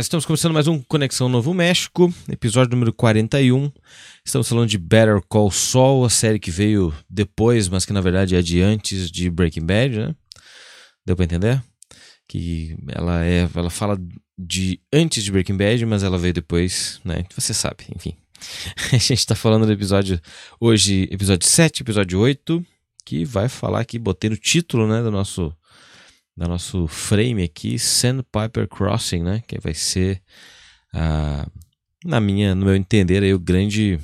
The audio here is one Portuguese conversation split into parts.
Estamos começando mais um Conexão Novo México, episódio número 41. Estamos falando de Better Call Saul, a série que veio depois, mas que na verdade é de antes de Breaking Bad, né? Deu pra entender? Que ela é, ela fala de antes de Breaking Bad, mas ela veio depois, né? Você sabe, enfim. A gente tá falando do episódio hoje, episódio 7, episódio 8, que vai falar aqui, botei no título, né, do nosso do nosso frame aqui, Sandpiper Crossing, né? Que vai ser, ah, na minha, no meu entender, aí, o grande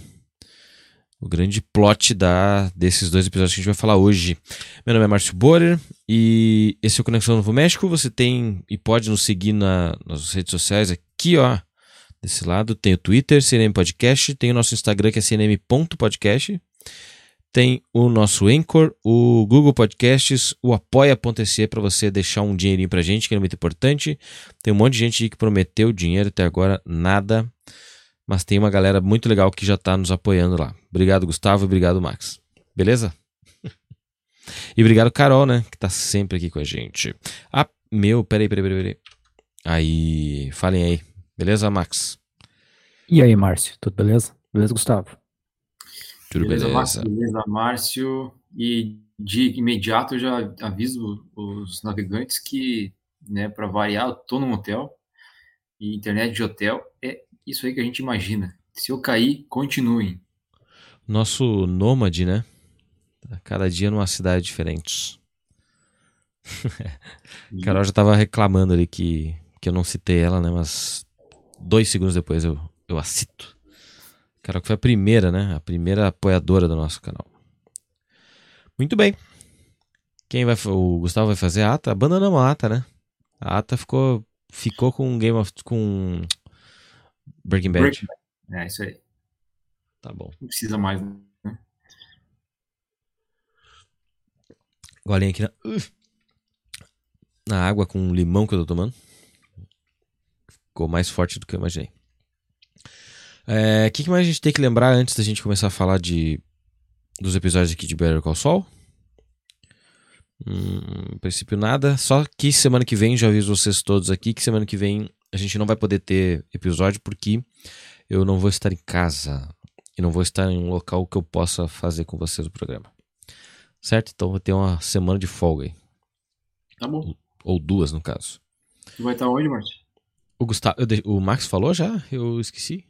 o grande plot da, desses dois episódios que a gente vai falar hoje. Meu nome é Márcio Borer e esse é o Conexão Novo México. Você tem e pode nos seguir na, nas redes sociais aqui, ó. Desse lado tem o Twitter, CNM Podcast, tem o nosso Instagram que é cnm.podcast. Tem o nosso Anchor, o Google Podcasts, o apoia.se para você deixar um dinheirinho pra gente, que é muito importante. Tem um monte de gente que prometeu dinheiro até agora, nada. Mas tem uma galera muito legal que já tá nos apoiando lá. Obrigado, Gustavo, obrigado, Max. Beleza? e obrigado, Carol, né? Que tá sempre aqui com a gente. Ah, meu, peraí, peraí, peraí. Aí, falem aí. Beleza, Max? E aí, Márcio, tudo beleza? Beleza, Gustavo? Tudo beleza, beleza. Márcio, beleza, Márcio. E de imediato eu já aviso os navegantes que, né, para variar, eu tô num hotel e internet de hotel é isso aí que a gente imagina. Se eu cair, continuem. Nosso nômade, né? Cada dia numa cidade diferente. Carol já tava reclamando ali que, que eu não citei ela, né? Mas dois segundos depois eu, eu a cito. Carol que foi a primeira, né? A primeira apoiadora do nosso canal. Muito bem. Quem vai o Gustavo vai fazer a ata? Abandonamos a ata, né? A ata ficou ficou com Game of com Breaking Bad. Breaking É isso aí. Tá bom. Não precisa mais, né? Golinha aqui na, na água com limão que eu tô tomando. Ficou mais forte do que eu imaginei. O é, que, que mais a gente tem que lembrar antes da gente começar a falar de dos episódios aqui de Better Call Saul? Hum, em princípio nada, só que semana que vem, já aviso vocês todos aqui, que semana que vem a gente não vai poder ter episódio porque eu não vou estar em casa e não vou estar em um local que eu possa fazer com vocês o programa. Certo? Então vou ter uma semana de folga aí. Tá bom. Ou duas, no caso. Tu vai estar onde, Márcio? O Gustavo, eu o Max falou já? Eu esqueci?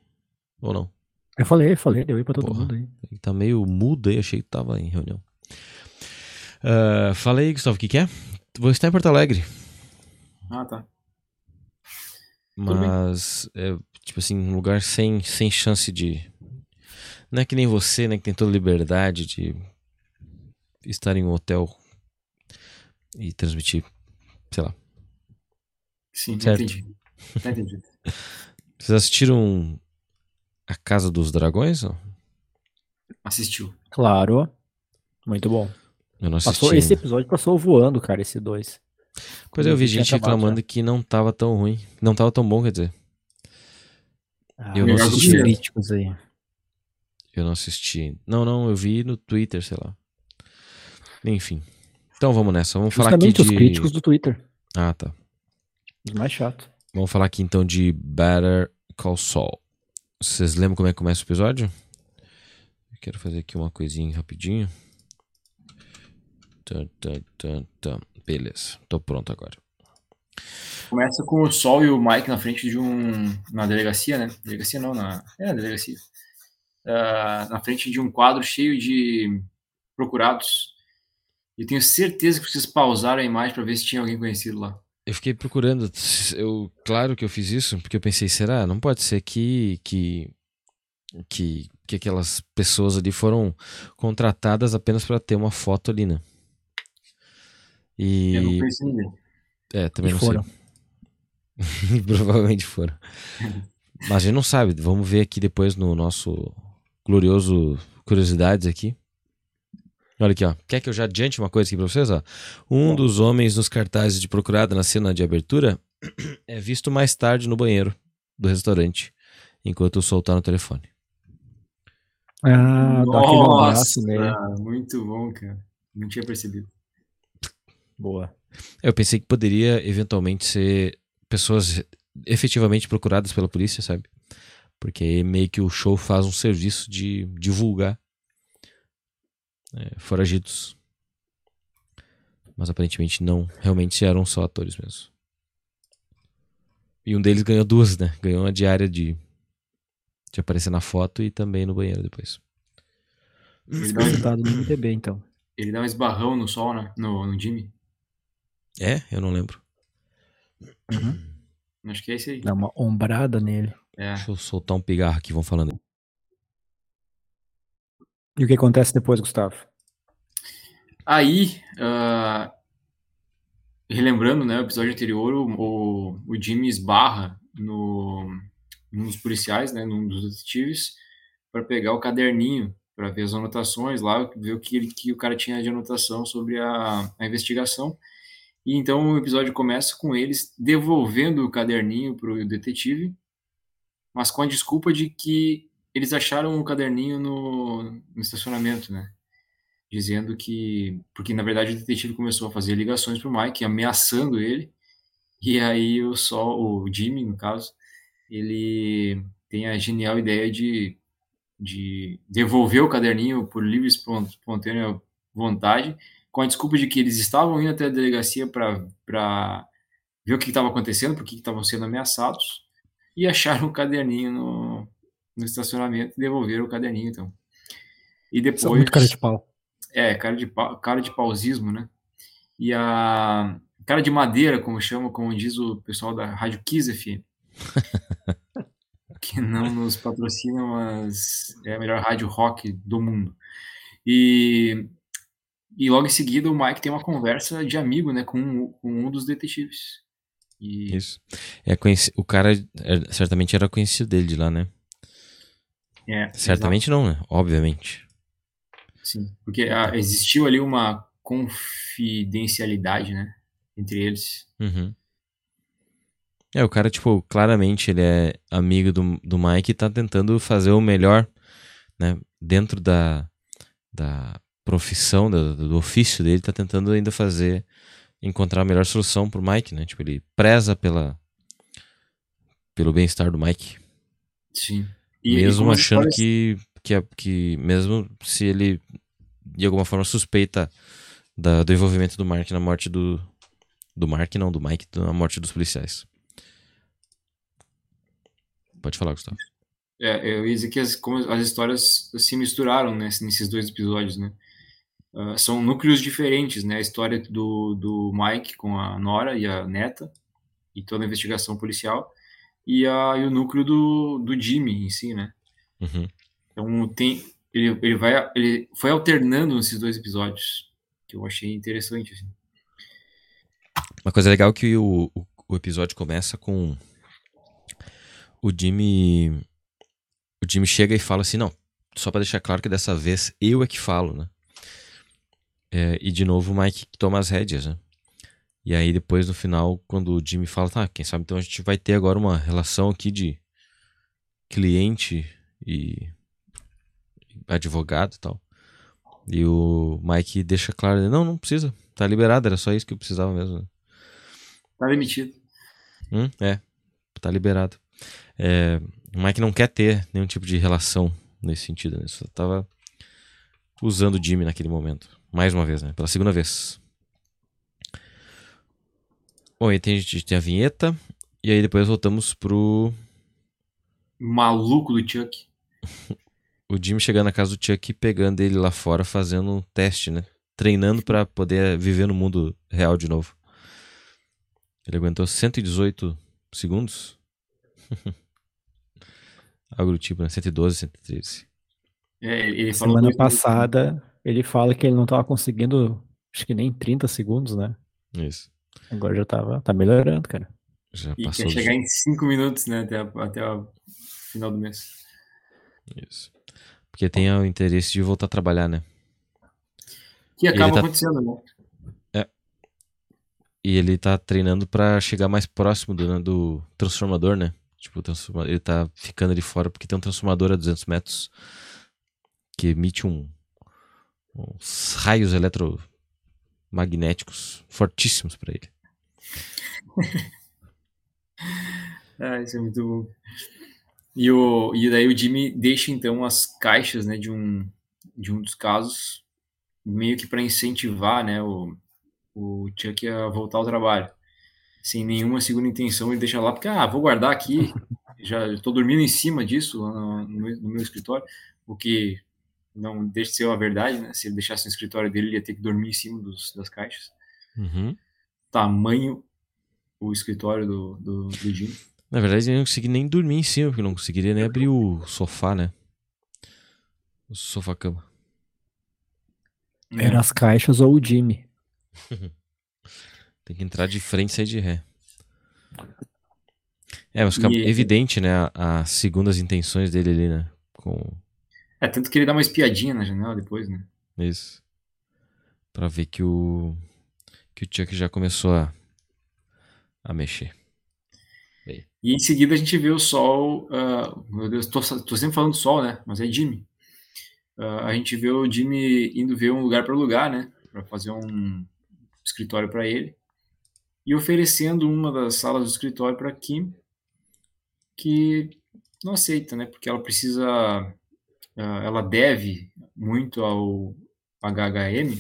Ou não? Eu falei, falei, deu aí pra todo Porra. mundo aí. Ele tá meio mudo aí, achei que tava em reunião. Fala aí, Gustavo, o que, que é? Vou estar em Porto Alegre, Ah, tá. mas é tipo assim, um lugar sem, sem chance de. Não é que nem você, né? Que tem toda a liberdade de estar em um hotel e transmitir, sei lá. Sim, Certo. entendi. Tá entendido. Vocês assistiram A Casa dos Dragões? Assistiu. Claro. Muito bom. Eu não assisti. Passou, esse episódio passou voando, cara, esse dois. Pois é, eu vi gente acabado reclamando que não tava tão ruim. Não tava tão bom, quer dizer. Ah, Eu não assisti. críticos aí. Eu não assisti. Não, não, eu vi no Twitter, sei lá. Enfim. Então vamos nessa. Vamos falar aqui Justamente os de. críticos do Twitter. Ah, tá. Os mais chatos. Vamos falar aqui então de Better Call Saul. Vocês lembram como é que começa o episódio? Eu quero fazer aqui uma coisinha rapidinho. Tan, tan, tan, tan. Beleza, tô pronto agora. Começa com o Sol e o Mike na frente de um. Na delegacia, né? Delegacia não, na. É, na delegacia. Ah, na frente de um quadro cheio de procurados. Eu tenho certeza que vocês pausaram a imagem para ver se tinha alguém conhecido lá. Eu fiquei procurando. Eu, claro que eu fiz isso, porque eu pensei, será? Não pode ser que, que, que, que aquelas pessoas ali foram contratadas apenas para ter uma foto ali, né? E. Eu não. É, também E não foram. sei. Provavelmente foram. Mas a gente não sabe. Vamos ver aqui depois no nosso glorioso Curiosidades aqui. Olha aqui, ó. Quer que eu já adiante uma coisa aqui pra vocês? Ó? Um Bom. dos homens nos cartazes de procurada na cena de abertura é visto mais tarde no banheiro do restaurante, enquanto o Sol tá no telefone. Ah, dá aquele abraço nele. muito bom, cara. Não tinha percebido. Boa. Eu pensei que poderia eventualmente ser pessoas efetivamente procuradas pela polícia, sabe? Porque aí meio que o show faz um serviço de divulgar é, foragidos. Mas aparentemente não. Realmente eram só atores mesmo. E um deles ganhou duas, né? Ganhou uma diária de, de aparecer na foto e também no banheiro depois. Ele dá, um, no MDB, então. ele dá um esbarrão no sol, né? No, no Jimmy. É? Eu não lembro. Acho que é esse aí. Dá uma ombrada nele. É. Deixa eu soltar um pigarro aqui, vão falando. E o que acontece depois, Gustavo? Aí, ah, relembrando, né, o episódio anterior, o, o, Jimmy esbarra no, num dos policiais, né, num dos detetives, para pegar o caderninho, para ver as anotações lá, ver o que, ele, que o cara tinha de anotação sobre a, a investigação. E então o episódio começa com eles devolvendo o caderninho para o detetive, mas com a desculpa de que eles acharam o caderninho no, no estacionamento, né? Dizendo que. Porque na verdade o detetive começou a fazer ligações pro Mike, ameaçando ele. E aí o Sol, o Jimmy, no caso, ele tem a genial ideia de, de devolver o caderninho por livre espon- espontânea vontade, com a desculpa de que eles estavam indo até a delegacia para ver o que estava acontecendo, porque estavam sendo ameaçados, e acharam o caderninho no, no estacionamento e devolveram o caderninho, então. E depois... São muito cara de pau. É, cara de, pau, cara de pausismo, né? E a cara de madeira, como chama, como diz o pessoal da Rádio Kiss FM. que não nos patrocina, mas é a melhor rádio rock do mundo. E, e logo em seguida o Mike tem uma conversa de amigo, né, com, com um dos detetives. E Isso. É conheci... O cara é, certamente era conhecido dele de lá, né? É, Certamente não, né? Obviamente. Sim, porque ah, existiu ali uma confidencialidade, né, entre eles. Uhum. É, o cara, tipo, claramente ele é amigo do, do Mike e tá tentando fazer o melhor, né? Dentro da, da profissão, do, do ofício dele, tá tentando ainda fazer, encontrar a melhor solução pro Mike, né? Tipo, ele preza pela, pelo bem-estar do Mike. Sim. Mesmo como as achando histórias- que, que, é- que, mesmo se ele de alguma forma suspeita da- do envolvimento do Mark na morte do. Do Mark, não, do Mike, na morte dos policiais. Pode falar, Gustavo. É, eu ia dizer que as, como as histórias se misturaram né, nesses dois episódios, né? Ah, são núcleos diferentes, né? A história do, do Mike com a Nora e a neta e toda a investigação policial e, a, e o núcleo do, do Jimmy em si, né? Uhum. Então tem ele, ele vai ele foi alternando nesses dois episódios que eu achei interessante assim. Uma coisa legal é que o, o, o episódio começa com o Jimmy. O Jimmy chega e fala assim: não, só pra deixar claro que dessa vez eu é que falo, né? É, e de novo o Mike toma as rédeas, né? E aí depois no final, quando o Jimmy fala, tá, quem sabe então a gente vai ter agora uma relação aqui de cliente e advogado e tal. E o Mike deixa claro, não, não precisa, tá liberado, era só isso que eu precisava mesmo. né? Tá demitido. Hum, é, tá liberado. É, o Mike não quer ter nenhum tipo de relação nesse sentido, né? Só tava usando o Jimmy naquele momento. Mais uma vez, né? Pela segunda vez. Bom, aí tem, a gente tem a vinheta. E aí depois voltamos pro Maluco do Chuck. o Jimmy chegando na casa do Chuck e pegando ele lá fora fazendo um teste, né? Treinando pra poder viver no mundo real de novo. Ele aguentou 118 segundos. Algo do tipo, né? 112, 113. É, ele falou Semana passada, ele fala que ele não tava conseguindo, acho que nem 30 segundos, né? Isso. Agora já tava, tá melhorando, cara. Já E passou quer chegar em cinco minutos, né? Até, a- até o final do mês. Isso. Porque tem o interesse de voltar a trabalhar, né? Que acaba tá- acontecendo, né? E ele tá treinando pra chegar mais próximo do, né, do transformador, né? Tipo, o transforma- ele tá ficando ali fora porque tem um transformador a 200 metros que emite um, uns raios eletromagnéticos fortíssimos pra ele. Ah, isso é muito bom. E, o, e daí o Jimmy deixa então as caixas né, de, um, de um dos casos, meio que para incentivar né, o, o Chuck a voltar ao trabalho. Sem nenhuma segunda intenção, ele deixa lá, porque, ah, vou guardar aqui, já estou dormindo em cima disso no, no meu escritório, o que não deixa de ser a verdade, né? Se ele deixasse no escritório dele, ele ia ter que dormir em cima dos, das caixas. Uhum. Tamanho o escritório do, do, do Jimmy. Na verdade, ele não conseguia nem dormir em cima, porque não conseguiria nem abrir o sofá, né? O sofá-cama. Era as caixas ou o Jimmy. Tem que entrar de frente e sair de ré. É, mas fica E- evidente, né? As segundas intenções dele ali, né? Com É, tanto que ele dá uma espiadinha na janela depois, né? isso. Pra ver que o. Que o Chuck já começou a. a mexer. E em seguida a gente vê o Sol. ah, meu Deus, tô, tô sempre falando Sol, né? Mas é Jimmy. Ah, a gente vê o Jimmy indo ver um lugar para lugar, né? Para fazer um escritório para ele. E oferecendo uma das salas do escritório para Kim, que não aceita, né? Porque ela precisa. Ah, ela deve muito ao HHM,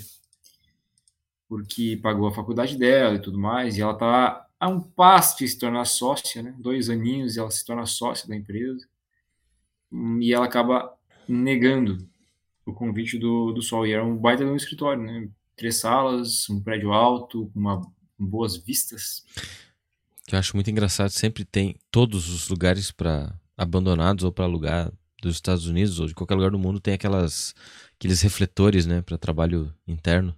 porque pagou a faculdade dela e tudo mais, e ela tá a um passo de se tornar sócia, né? Dois aninhos e ela se torna sócia da empresa. Hum, E ela acaba negando o convite do, do Sol. E era um baita de um escritório, né? Três salas, um prédio alto, uma, com boas vistas. Que eu acho muito engraçado. Sempre tem todos os lugares para abandonados ou para alugar dos Estados Unidos ou de qualquer lugar do mundo tem aquelas aqueles refletores, né, para trabalho interno.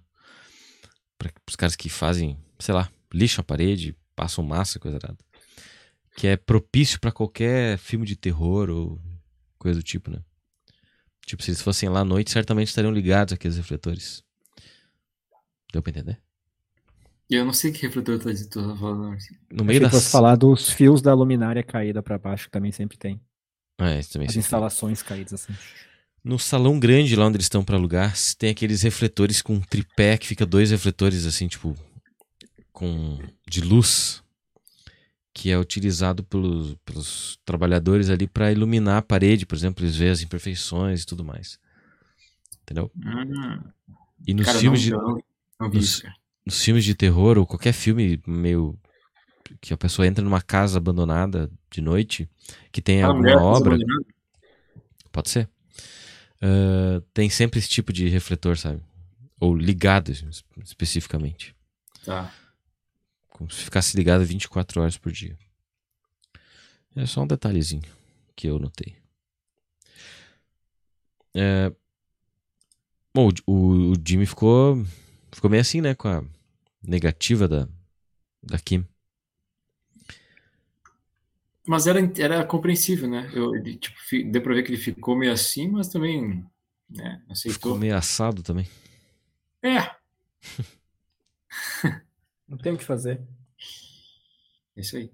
Para os caras que fazem, sei lá, lixam a parede, passam massa, coisa errada. Que é propício para qualquer filme de terror ou coisa do tipo, né? Tipo, se eles fossem lá à noite, certamente estariam ligados aqueles refletores. Deu pra entender? E eu não sei que refletor tu tá, falando. Assim. No meio das... fosse falar dos fios da luminária caída pra baixo, que também sempre tem. É, isso também As sim. instalações caídas assim. No salão grande lá onde eles estão pra alugar, tem aqueles refletores com tripé que fica dois refletores assim, tipo, com de luz, que é utilizado pelos, pelos trabalhadores ali pra iluminar a parede, por exemplo, eles veem as imperfeições e tudo mais. Entendeu? Hum, E nos cara, filmes não, de não, nos- nos filmes de terror ou qualquer filme meio que a pessoa entra numa casa abandonada de noite, que tem Ah, alguma obra. Pode ser. Ah, tem sempre esse tipo de refletor, sabe? Ou ligado es- especificamente. Tá. Como se ficasse ligado 24 horas por dia. É só um detalhezinho que eu notei. É, Bom, o, o- o Jimmy ficou, ficou meio assim, né? Com a negativa da, da Kim. Mas era, era compreensível, né? Eu, ele, tipo, fi- deu pra ver que ele ficou meio assim, mas também né, Ficou aceitou. meio assado também. É, Não tem o que fazer. é isso aí.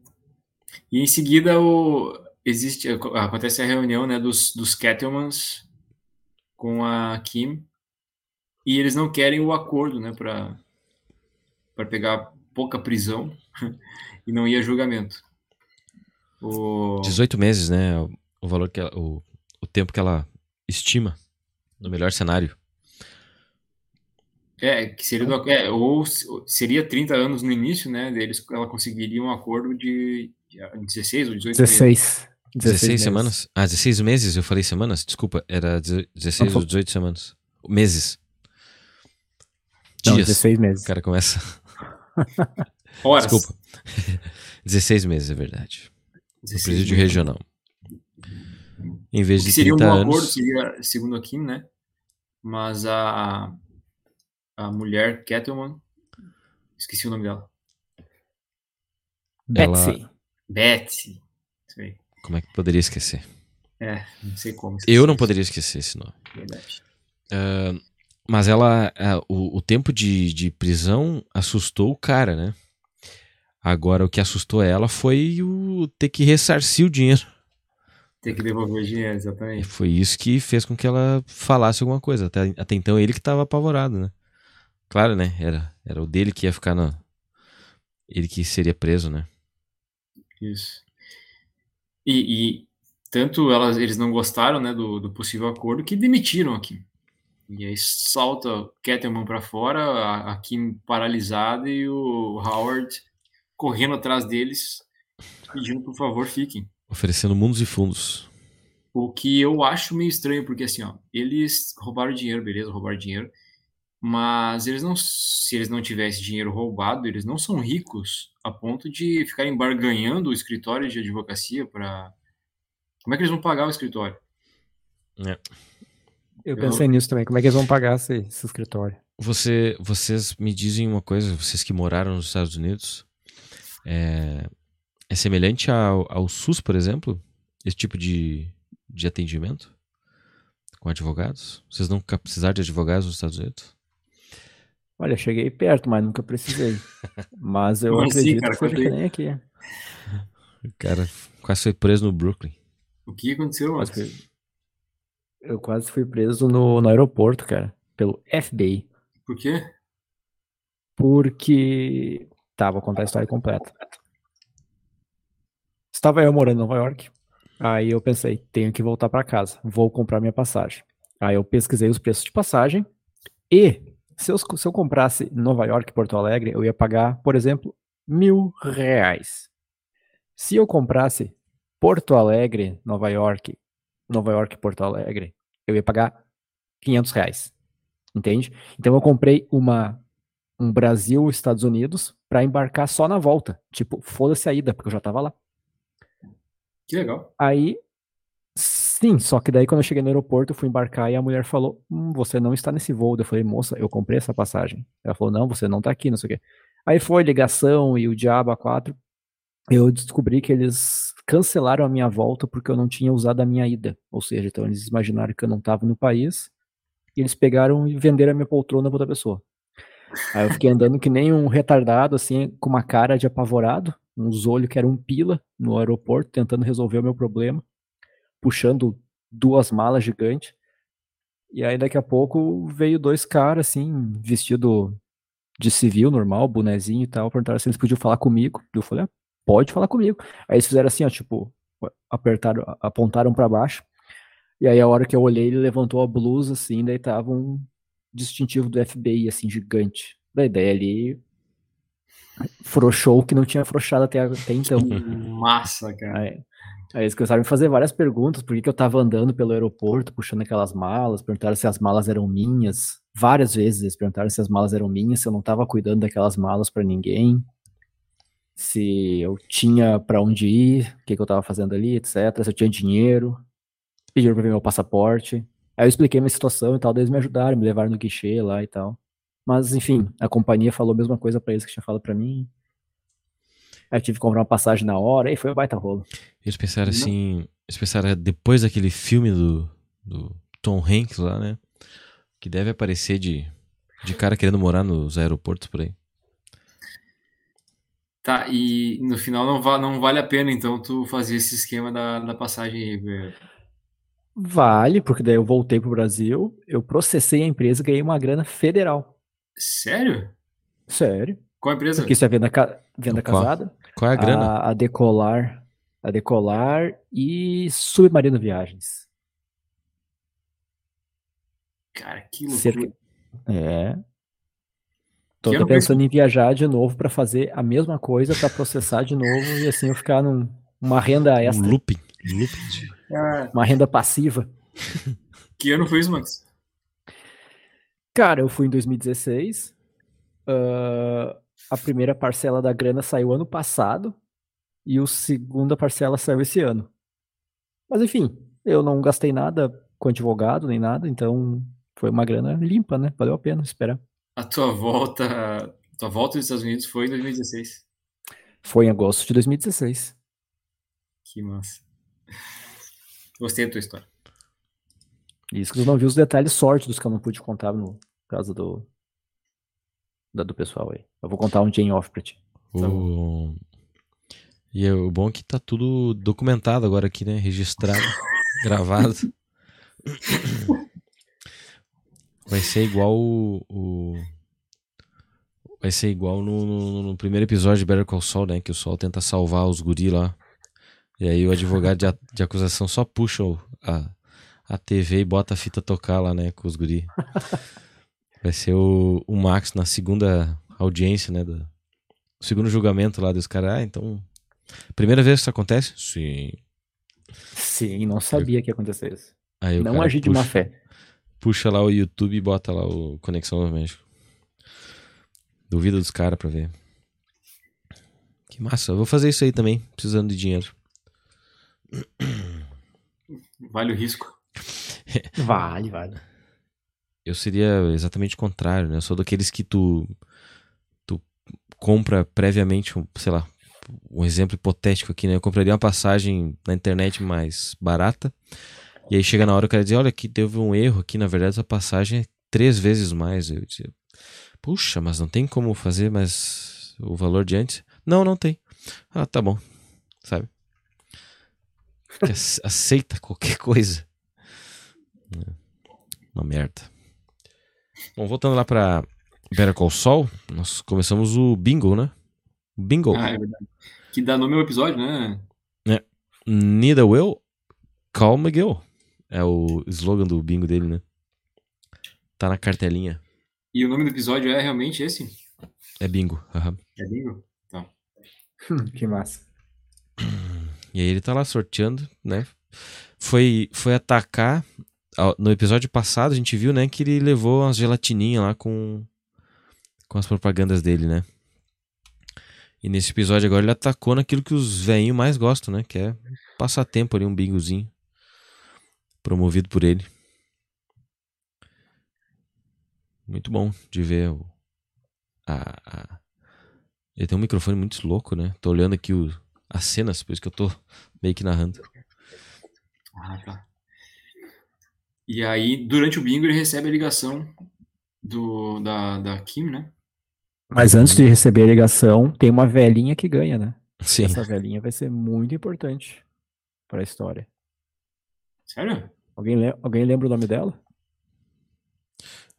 E em seguida o, existe, acontece a reunião né, dos, dos Kettlemans com a Kim e eles não querem o acordo né, para pegar pouca prisão e não ir a julgamento. O, 18 meses, né? O, o valor que ela, o, o tempo que ela estima no melhor cenário. É, que seria do, é, ou se- seria 30 anos no início, né? Deles, ela conseguiria um acordo de, de 16 ou 18 meses. 16. 16, meses. semanas? Ah, 16 meses? Eu falei semanas? Desculpa, era deze- 16 Não, ou 18 semanas. Meses. Não, Dias. 16 O meses. cara começa. Horas. Desculpa. 16 meses, é verdade. No 16 presídio meses. regional. Em vez de seria um 30 bom anos. acordo, seria, segundo a Kim, né? Mas a, a mulher, Kettleman, esqueci o nome dela. Betsy. Betsy. Como é que poderia esquecer? É, não sei como. Eu não poderia esquecer esse nome. Verdade. Ah, mas ela, ah, o, o tempo de, de prisão assustou o cara, né? Agora o que assustou ela foi o ter que ressarcir o dinheiro. Tem que devolver o dinheiro, exatamente. Foi isso que fez com que ela falasse alguma coisa. Até, até então ele que estava apavorado, né? Claro, né? Era, era o dele que ia ficar na. Ele que seria preso, né? Isso. E, e tanto elas, eles não gostaram né, do, do possível acordo que demitiram aqui. E aí salta Kettelman para fora, a, a Kim paralisada e o Howard correndo atrás deles, pedindo por favor fiquem. Oferecendo mundos e fundos. O que eu acho meio estranho, porque assim, ó, eles roubaram dinheiro, beleza, roubaram dinheiro, mas eles não, se eles não tivessem dinheiro roubado, eles não são ricos a ponto de ficarem barganhando o escritório de advocacia para. Como é que eles vão pagar o escritório? É. Eu pensei nisso também. Como é que eles vão pagar esse, esse escritório? Você, vocês me dizem uma coisa, vocês que moraram nos Estados Unidos, é, é semelhante ao, ao SUS, por exemplo? Esse tipo de, de atendimento com advogados? Vocês nunca precisaram de advogados nos Estados Unidos? Olha, cheguei perto, mas nunca precisei. Mas eu Como assim, acredito cara? que que nem aqui. O cara quase foi preso no Brooklyn. O que aconteceu, Quase fui- Eu quase fui preso no, no aeroporto, cara, pelo FBI. Por quê? Porque. Tá, vou contar a história completa. Estava eu morando em Nova York. Aí eu pensei, tenho que voltar para casa. Vou comprar minha passagem. Aí eu pesquisei os preços de passagem. E se eu, se eu comprasse Nova York e Porto Alegre, eu ia pagar, por exemplo, mil reais. Se eu comprasse Porto Alegre, Nova York, Nova York Porto Alegre, eu ia pagar 500 reais. Entende? Então eu comprei uma um Brasil Estados Unidos para embarcar só na volta. Tipo, foda-se a ida, porque eu já tava lá. Que legal. Aí, sim, só que daí quando eu cheguei no aeroporto, eu fui embarcar e a mulher falou: hum, Você não está nesse voo. Eu falei: Moça, eu comprei essa passagem. Ela falou: Não, você não tá aqui, não sei o quê. Aí foi ligação e o diabo a quatro. Eu descobri que eles cancelaram a minha volta porque eu não tinha usado a minha ida. Ou seja, então eles imaginaram que eu não estava no país e eles pegaram e venderam a minha poltrona para outra pessoa. Aí eu fiquei andando que nem um retardado, assim, com uma cara de apavorado, uns olhos que eram um pila no aeroporto, tentando resolver o meu problema, puxando duas malas gigantes. E aí daqui a pouco veio dois caras, assim, vestido de civil, normal, bonezinho e tal, perguntaram se eles podiam falar comigo. Eu falei, ah, pode falar comigo. Aí eles fizeram assim, ó, tipo, apertaram, apontaram para baixo. E aí a hora que eu olhei, ele levantou a blusa, assim, daí tava um distintivo do FBI, assim, gigante. Daí, daí ali frouxou o que não tinha frouxado até, até então. Massa, cara. Aí, aí eles começaram a me fazer várias perguntas, por que, que eu tava andando pelo aeroporto, puxando aquelas malas, perguntaram se as malas eram minhas. Várias vezes eles perguntaram se as malas eram minhas, se eu não tava cuidando daquelas malas para ninguém, se eu tinha para onde ir, o que, que eu tava fazendo ali, etc, se eu tinha dinheiro. Pediram pra ver meu passaporte. Aí eu expliquei minha situação e tal, daí eles me ajudaram, me levaram no guichê lá e tal. Mas, enfim, a companhia falou a mesma coisa pra eles que tinha falado pra mim. Aí eu tive que comprar uma passagem na hora, aí foi um baita rolo. Eles pensaram Não. assim. Eles pensaram depois daquele filme do, do Tom Hanks lá, né? Que deve aparecer de, de cara querendo morar nos aeroportos por aí. Tá, e no final não, va não vale a pena, então, tu fazer esse esquema da, da passagem aí. velho. Vale, porque daí eu voltei pro Brasil, eu processei a empresa e ganhei uma grana federal. Sério? Sério. Qual a empresa? Porque isso é venda, ca- venda Qual? casada. Qual é a grana? A, a Decolar. A Decolar e Submarino Viagens. Cara, que loucura. Cerca... É. Tô pensando em viajar de novo pra fazer a mesma coisa, pra processar de novo e assim eu ficar num, uma renda Um extra, looping. looping Ah, uma renda passiva. que ano foi isso, Max? Cara, eu fui em 2016. ah, a primeira parcela da grana saiu ano passado e a segunda parcela saiu esse ano. Mas enfim, eu não gastei nada com advogado nem nada, então foi uma grana limpa, né? Valeu a pena esperar. A tua volta, a tua volta dos Estados Unidos foi em 2016. Foi em agosto de 2016. Que massa. Gostei da tua história. Isso que eu não vi os detalhes sórdidos que eu não pude contar no caso do. Da do pessoal aí. Eu vou contar um dia em off pra ti. Tá O... E é o bom é que tá tudo documentado agora aqui, né? Registrado, gravado. Vai ser igual o. o- Vai ser igual no, no- no primeiro episódio de Better Call Saul, né? Que o Sol tenta salvar os guri lá. E aí o advogado de, a- de acusação só puxa o- a, a TV e bota a fita tocar lá, né? Com os guri. Vai ser o, o Max na segunda audiência, né? Do, segundo julgamento lá dos caras. Ah, então. Primeira vez que isso acontece? Sim. Sim, não sabia que ia acontecer isso. Aí Não agir de má fé. puxa lá o YouTube e bota lá o Conexão Novo México. Duvida dos caras pra ver. Que massa. Eu vou fazer isso aí também, precisando de dinheiro. Vale o risco. Vale, vale. Eu seria exatamente o contrário, né? Eu sou daqueles que tu, tu compra previamente, um, sei lá, um exemplo hipotético aqui, né? Eu compraria uma passagem na internet mais barata. E aí chega na hora o cara diz, olha, aqui teve um erro aqui, na verdade essa passagem é três vezes mais. Eu dizia, puxa, mas não tem como fazer mais o valor de antes? Não, não tem. Ah, tá bom. Sabe? Que ace- Aceita qualquer coisa. É, Uma merda. Bom, voltando lá pra Better Call Saul, nós começamos o bingo, né? Bingo. Ah, é verdade. Que dá nome ao episódio, né? Need a will, call McGill. É o slogan do bingo dele, né? Tá na cartelinha. E o nome do episódio é realmente esse? É bingo. aham. É bingo? Tá. que massa. E aí ele tá lá sorteando, né? Foi, foi atacar. No episódio passado a gente viu, né, que ele levou umas gelatininhas lá com, com as propagandas dele, né? E nesse episódio agora ele atacou naquilo que os velhinhos mais gostam, né? Que é passar tempo ali, um bingozinho. Promovido por ele. Muito bom de ver o. A, a- Ele tem um microfone muito louco, né? Tô olhando aqui o, as cenas, por isso que eu tô meio que narrando. Ah, tá. E aí, durante o bingo, ele recebe a ligação do, da, da Kim, né? Mas antes de receber a ligação, tem uma velhinha que ganha, né? Sim. Essa velhinha vai ser muito importante pra história. Sério? Alguém, le- alguém lembra o nome dela?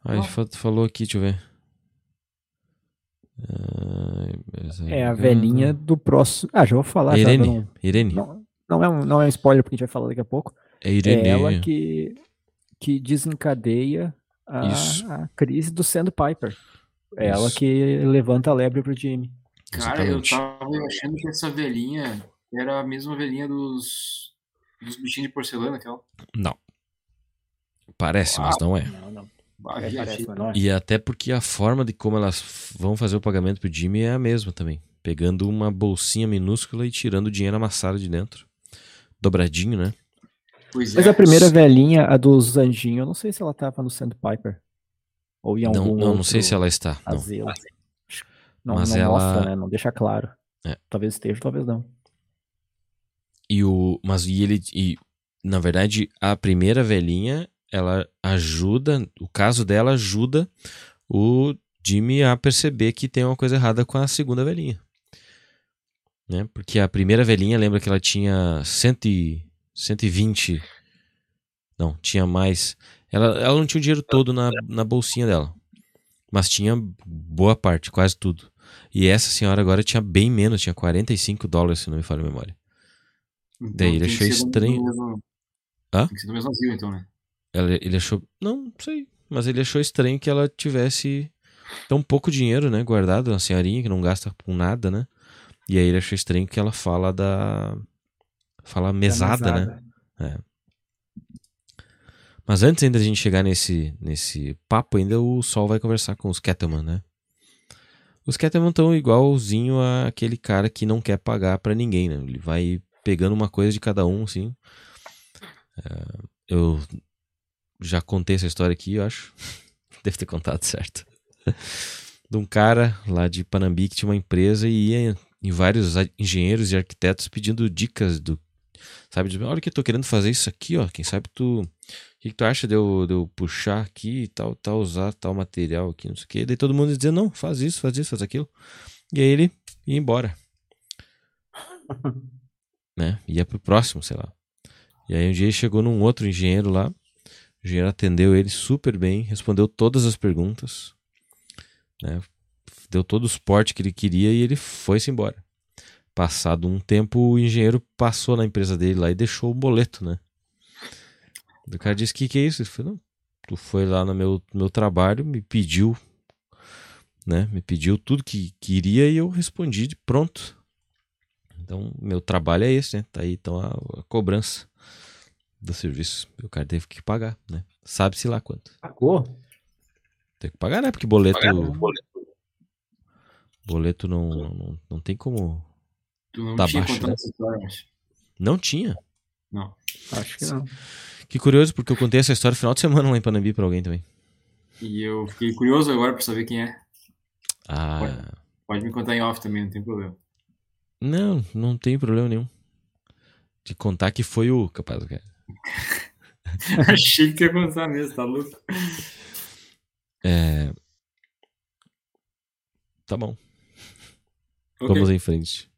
Ah, a gente fa- falou aqui, deixa eu ver. Ah, É a velhinha do próximo. Ah, já vou falar. já, Irene. não, Irene. não, não é um, não é um spoiler porque a gente vai falar daqui a pouco. É Irene. É ela que, que desencadeia a, a crise do Sandpiper. É ela Isso. que levanta a lebre pro Jimmy. Cara, eu Exatamente. tava achando que essa velhinha era a mesma velhinha dos, dos bichinhos de porcelana, aquela. Não. Parece, mas não é. Não, não. É, parece, é. E até porque a forma de como elas vão fazer o pagamento pro Jimmy é a mesma também. Pegando uma bolsinha minúscula e tirando o dinheiro amassado de dentro. Dobradinho, né? Pois Mas é. a primeira velhinha, a dos anjinhos, eu não sei se ela tava no Sandpiper. Ou em algum Não, não, não sei se ela está. Não. asilo. Não, Mas não ela- mostra, né? Não deixa claro. É. Talvez esteja, talvez não. E o, mas e ele e na verdade a primeira velhinha, ela ajuda, o caso dela ajuda o Jimmy a perceber que tem uma coisa errada com a segunda velhinha. Né? Porque a primeira velhinha, lembra que ela tinha 100, e- 120 Não, tinha mais. Ela, ela não tinha o dinheiro todo na, na bolsinha dela. Mas tinha boa parte, quase tudo. E essa senhora agora tinha bem menos, tinha 45 dólares, se não me falha a memória. Então, daí ele achou estranho. mesmo- Hã? Tem que ser do mesmo asilo, então, né? Ele achou. Não, sei. Mas ele achou estranho que ela tivesse tão pouco dinheiro, né? Guardado, uma senhorinha que não gasta com nada, né? E aí ele achou estranho que ela fala da. Fala mesada, né? Mas antes ainda de a gente chegar nesse, nesse papo, ainda o Sol vai conversar com os Kettleman, né? Os Kettleman estão igualzinho àquele cara que não quer pagar pra ninguém, né? Ele vai pegando uma coisa de cada um, assim. É, eu já contei essa história aqui, eu acho. Deve ter contado, certo? de um cara lá de Panambi que tinha uma empresa e ia em vários engenheiros e arquitetos pedindo dicas do Sabe? Diz, Olha que eu tô querendo fazer isso aqui, ó. Quem sabe tu. O que, que tu acha de eu, de eu puxar aqui e tal, tal, usar tal material aqui, não sei o quê. Daí todo mundo dizia, não, faz isso, faz isso, faz aquilo. E aí ele ia embora. né? Ia pro próximo, sei lá. E aí um dia chegou num outro engenheiro lá. O engenheiro atendeu ele super bem, respondeu todas as perguntas. Né? Deu todo o suporte que ele queria e ele foi-se embora. Passado um tempo, o engenheiro passou na empresa dele lá e deixou o boleto, né? O cara disse: que que é isso? Ele falou: tu foi lá no meu, meu trabalho, me pediu, né? Me pediu tudo que queria e eu respondi de pronto. Então, meu trabalho é esse, né? Tá aí então a, a cobrança do serviço. O cara teve que pagar, né? Sabe-se lá quanto. Pagou? Tem que pagar, né? Porque boleto. Pagar no boleto. Boleto não, não, não tem como. Tu não Tá tinha baixo, né? essa história, mas... Não tinha. Não. Acho que não. Que curioso, porque eu contei essa história no final de semana lá em Panambi pra alguém também. E eu fiquei curioso agora pra saber quem é. Ah. Pode me contar em off também, não tem problema. Não, não tem problema nenhum. De contar que foi o. Capaz, cara. Achei que ia contar mesmo, tá louco? É. Tá bom. Ok. Vamos em frente.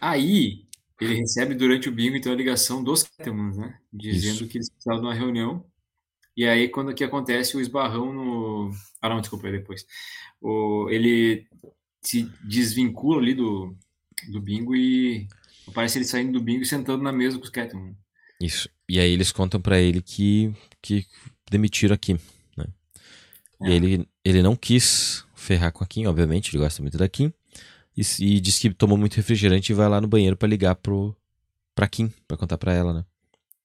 Aí, ele recebe durante o bingo, então, a ligação dos Kettlemans, né? Dizendo Isso. que eles precisavam de uma reunião. E aí, quando que acontece o esbarrão no... Ah, não, desculpa, é depois. O... Ele se desvincula ali do, do bingo e aparece ele saindo do bingo e sentando na mesa com os Kettlemans. Isso. E aí eles contam pra ele que, que demitiram a Kim, né? E É. ele, ele não quis ferrar com a Kim, obviamente, ele gosta muito da Kim. E, e disse que tomou muito refrigerante e vai lá no banheiro pra ligar pro, pra Kim, pra contar pra ela, né?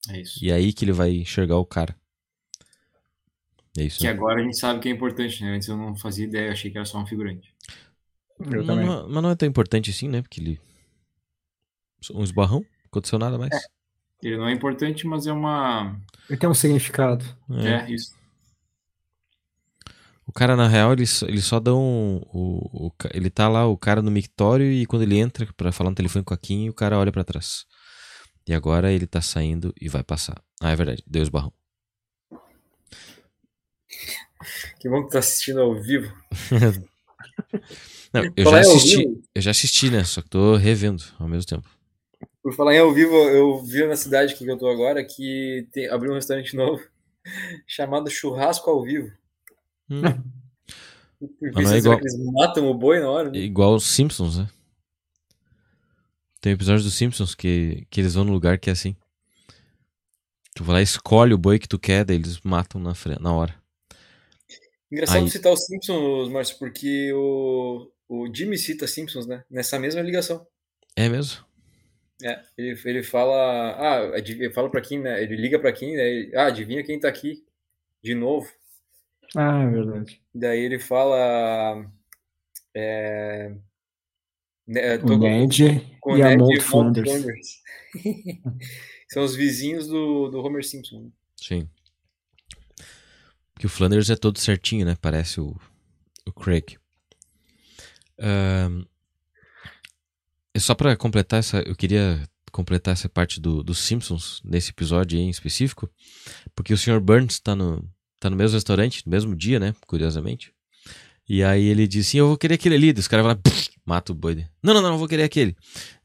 É isso. E é aí que ele vai enxergar o cara. É isso. Que né? agora a gente sabe que é importante, né? Antes eu não fazia ideia, eu achei que era só um figurante. Eu não, mas não é tão importante assim, né? Porque ele. Um esbarrão, não aconteceu nada mais. Ele não é importante, mas é uma. Ele tem um significado. É. É, isso. O cara, na real, ele, só- ele só dá um. O, o ele tá lá, o cara no mictório, e quando ele entra pra falar no telefone com a Kim, o cara olha pra trás. E agora ele tá saindo e vai passar. Ah, é verdade, deu esbarrão. Que bom que tá assistindo ao vivo. Não, eu já assisti, vivo, eu já assisti, né? Só que tô revendo ao mesmo tempo. Por falar em ao vivo, eu vi na cidade que eu tô agora que tem, abriu um restaurante novo chamado Churrasco ao Vivo. Hum, Por não é igual- que eles matam o boi na hora? né? igual os Simpsons, né? Tem um episódio dos Simpsons que, que eles vão no lugar que é assim. Tu vai lá, escolhe o boi que tu quer, daí eles matam na, fre- na hora. Engraçado Aí- citar os Simpsons, Márcio, porque o, o Jimmy cita Simpsons, né? Nessa mesma ligação. É mesmo? É, ele, ele fala. Ah, ele fala pra quem, né? Ele liga pra quem, né? Ele, ah, adivinha quem tá aqui de novo. Ah, é verdade. Daí ele fala. É, né, tô O Ned com e a Mount Flanders. Flanders. São os vizinhos do, do Homer Simpson. Sim. Que o Flanders é todo certinho, né? Parece o, o Craig. Ahn, é só pra completar essa. Eu queria completar essa parte do, dos Simpsons, nesse episódio aí em específico, porque o Sr. Burns tá no, tá no mesmo restaurante, no mesmo dia, né? Curiosamente. E aí ele diz assim: Eu vou querer aquele ali. Os caras vão lá, pff, mata o boi. Não, não, não, eu vou querer aquele.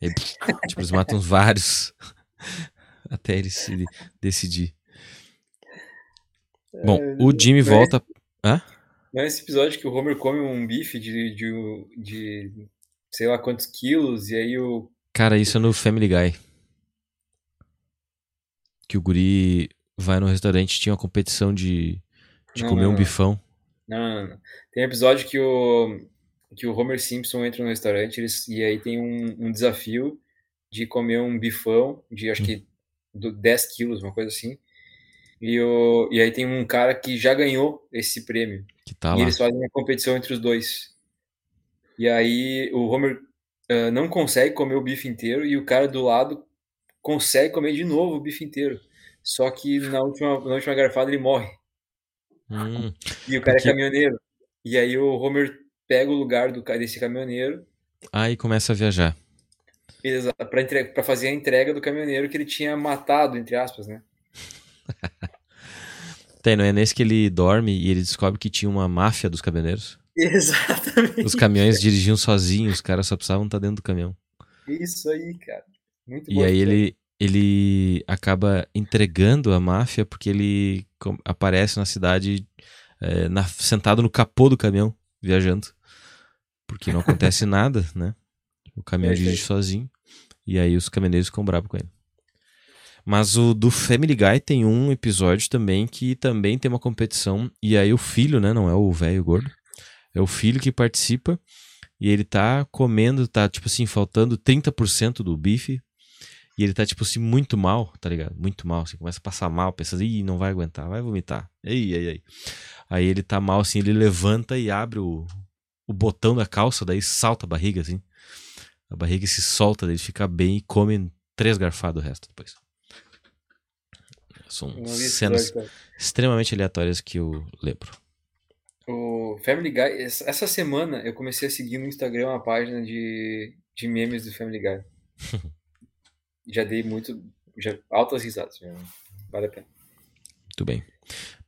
Aí, pff, tipo, eles matam vários até ele se decidir. Bom, o Jimmy mas- volta. Não é esse episódio que o Homer come um bife de, de, de sei lá quantos quilos, e aí o. Cara, isso é no Family Guy. Que o guri vai no restaurante tinha uma competição de, de Não, comer não, um não. bifão. Não, não, não. Tem um episódio que o, que o Homer Simpson entra no restaurante eles, e aí tem um, um desafio de comer um bifão de acho que do 10 quilos, uma coisa assim. E, o, e aí tem um cara que já ganhou esse prêmio. Que tá e lá. eles fazem uma competição entre os dois. E aí o Homer ah, não consegue comer o bife inteiro e o cara do lado consegue comer de novo o bife inteiro. Só que na última, na última garfada ele morre. Hum, E o cara Porque- é caminhoneiro. E aí o Homer pega o lugar do desse caminhoneiro. aí começa a viajar. Para. Pra fazer a entrega do caminhoneiro que ele tinha matado, entre aspas, né? Tem, não é nesse que ele dorme e ele descobre que tinha uma máfia dos caminhoneiros? Exatamente. Os caminhões dirigiam sozinhos, os caras só precisavam estar dentro do caminhão. Isso aí, cara. Muito E bom. aí ele, ele acaba entregando a máfia porque ele aparece na cidade é, na- sentado no capô do caminhão, viajando. Porque não acontece nada, né? O caminhão É dirige sozinho. E aí os caminhoneiros ficam bravos com ele. Mas o do Family Guy tem um episódio também que também tem uma competição. E aí o filho, né? Não é o velho gordo. É o filho que participa. E ele tá comendo, tá tipo assim, faltando 30% do bife. E ele tá, tipo assim, muito mal, tá ligado? Muito mal, assim, começa a passar mal, pensando, ih, não vai aguentar, vai vomitar. Ei, ei, ei. Aí ele tá mal, assim, ele levanta e abre o, o botão da calça, daí salta a barriga, assim. A barriga se solta, ele fica bem e come três garfadas o resto depois. São cenas extremamente aleatórias que eu lembro. O Family Guy, essa semana eu comecei a seguir no Instagram uma página de, de memes do Family Guy. já dei muito, já altas risadas, já, vale a pena. Muito bem.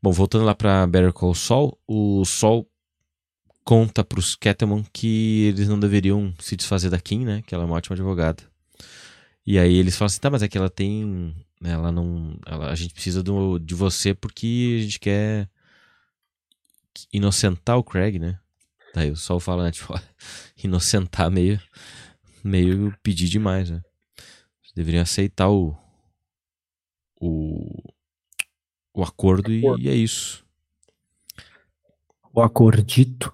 Bom, voltando lá pra Better Call Saul, o Sol conta pros Catamon que eles não deveriam se desfazer da Kim, né? Que ela é uma ótima advogada. E aí eles falam assim, tá, mas é que ela tem... Ela não... ela- a gente precisa do, de você porque a gente quer inocentar o Craig, né? Daí o Sol fala, né? Tipo, inocentar meio... Meio pedir demais, né? Vocês deveriam aceitar o... O o acordo, e- Acordo. E, é isso. O acordito.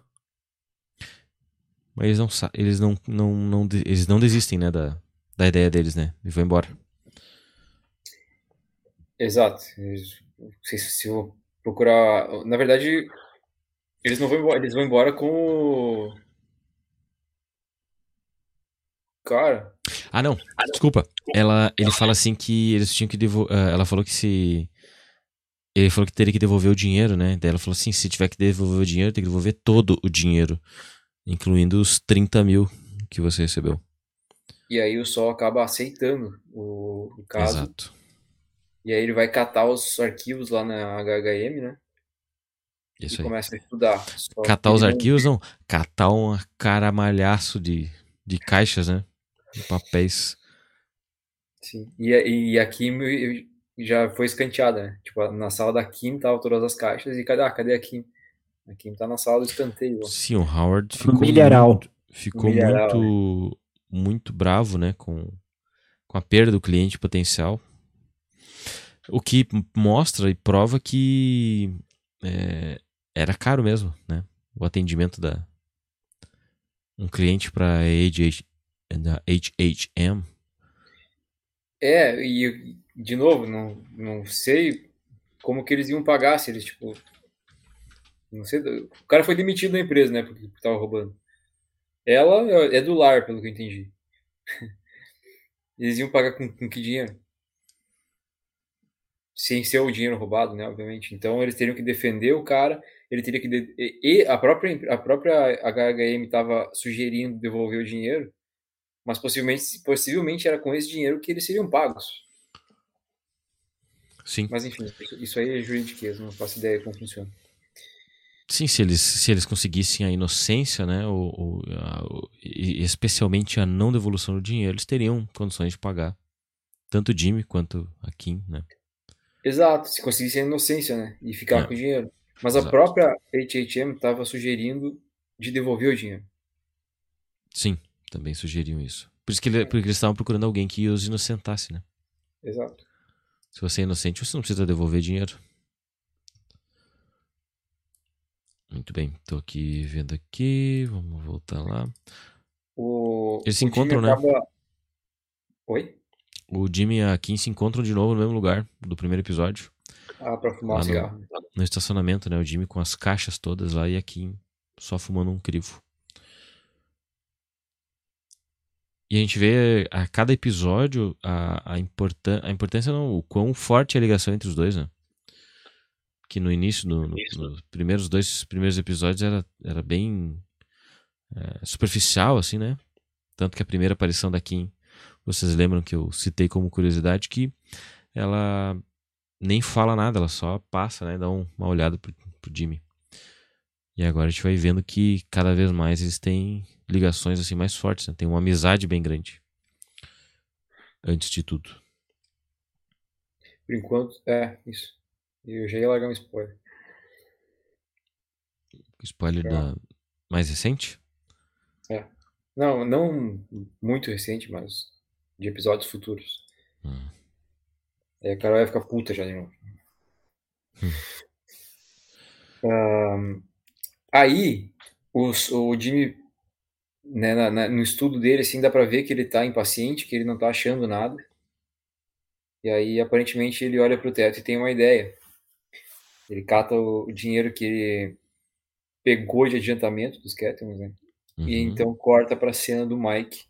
Mas eles não sa- eles não, não, não eles não desistem, né, da, da ideia deles, né? E vão embora. Exato. Se, se eu procurar, na verdade, eles não vão embora, eles vão embora com o cara. Ah, não. Desculpa. Ela, ele fala assim que eles tinham que devolver. ela falou que se. Ele falou que teria que devolver o dinheiro, né? Daí ela falou assim: se tiver que devolver o dinheiro, tem que devolver todo o dinheiro, incluindo os 30 mil que você recebeu. E aí o Sol acaba aceitando o, o caso. Exato. E aí ele vai catar os arquivos lá na HHM, né? Isso e aí. começa a estudar. Só Catar que os arquivos, não. Catar um caramalhaço de, de caixas, né? De papéis. Sim. E, a- e a Kim já foi escanteada, né? Tipo, na sala da Kim tava todas as caixas e cadê, ah, cadê a Kim? A Kim tá na sala do escanteio. Sim, o Howard ficou milharal. muito, ficou milharal, muito, muito bravo, né, com, com a perda do cliente potencial. O que mostra e prova que é, era caro mesmo, né? O atendimento da um cliente para da HHM. É, e de novo, não, não sei como que eles iam pagar se eles, tipo. Não sei. O cara foi demitido da empresa, né? Porque tava roubando. Ela é do lar, pelo que eu entendi. Eles iam pagar com, com que dinheiro? Sem ser o dinheiro roubado, né? Obviamente. Então eles teriam que defender o cara. Ele teria que. de- E a própria, a própria HHM estava sugerindo devolver o dinheiro. Mas possivelmente, possivelmente era com esse dinheiro que eles seriam pagos. Sim. Mas enfim, isso- aí é juridiquês, não faço ideia como funciona. Sim, se eles, se eles conseguissem a inocência, né, ou, ou, a- o- e especialmente a não devolução do dinheiro, eles teriam condições de pagar tanto o Jimmy quanto a Kim, né? Exato, se conseguisse a inocência, né? E ficar É. com o dinheiro. Mas a Exato. própria HHM estava sugerindo de devolver o dinheiro. Sim, também sugeriam isso. Por isso que, ele- porque eles estavam procurando alguém que os inocentasse, né? Exato. Se você é inocente, você não precisa devolver dinheiro. Muito bem, tô aqui vendo aqui, vamos voltar lá. O, Eles se encontram, né? acaba- Oi? O Jimmy e a Kim se encontram de novo no mesmo lugar do primeiro episódio, Ah, pra fumar um cigarro. no estacionamento, né? O Jimmy com as caixas todas lá e a Kim só fumando um crivo. E a gente vê a cada episódio a, a, importan a importância, não, o quão forte é a ligação entre os dois, né? Que no início, no, no- nos primeiros dois primeiros episódios, era, era bem é, superficial, assim, né? Tanto que a primeira aparição da Kim vocês lembram que eu citei como curiosidade que ela nem fala nada, ela só passa, né? Dá uma olhada pro, pro Jimmy. E agora a gente vai vendo que cada vez mais eles têm ligações assim mais fortes, né? tem uma amizade bem grande. Antes de tudo. Por enquanto, é, isso. Eu já ia largar um spoiler. Spoiler da mais recente? É. Não, não muito recente, mas de episódios futuros. Hum. É, a Carol vai ficar puta já de novo. Um, aí, os, o Jimmy, né, na, na, no estudo dele, assim, dá pra ver que ele tá impaciente, que ele não tá achando nada. E aí, aparentemente, ele olha pro teto e tem uma ideia. Ele cata o, o dinheiro que ele pegou de adiantamento dos Cattlemans, né? Uhum. E então corta pra cena do Mike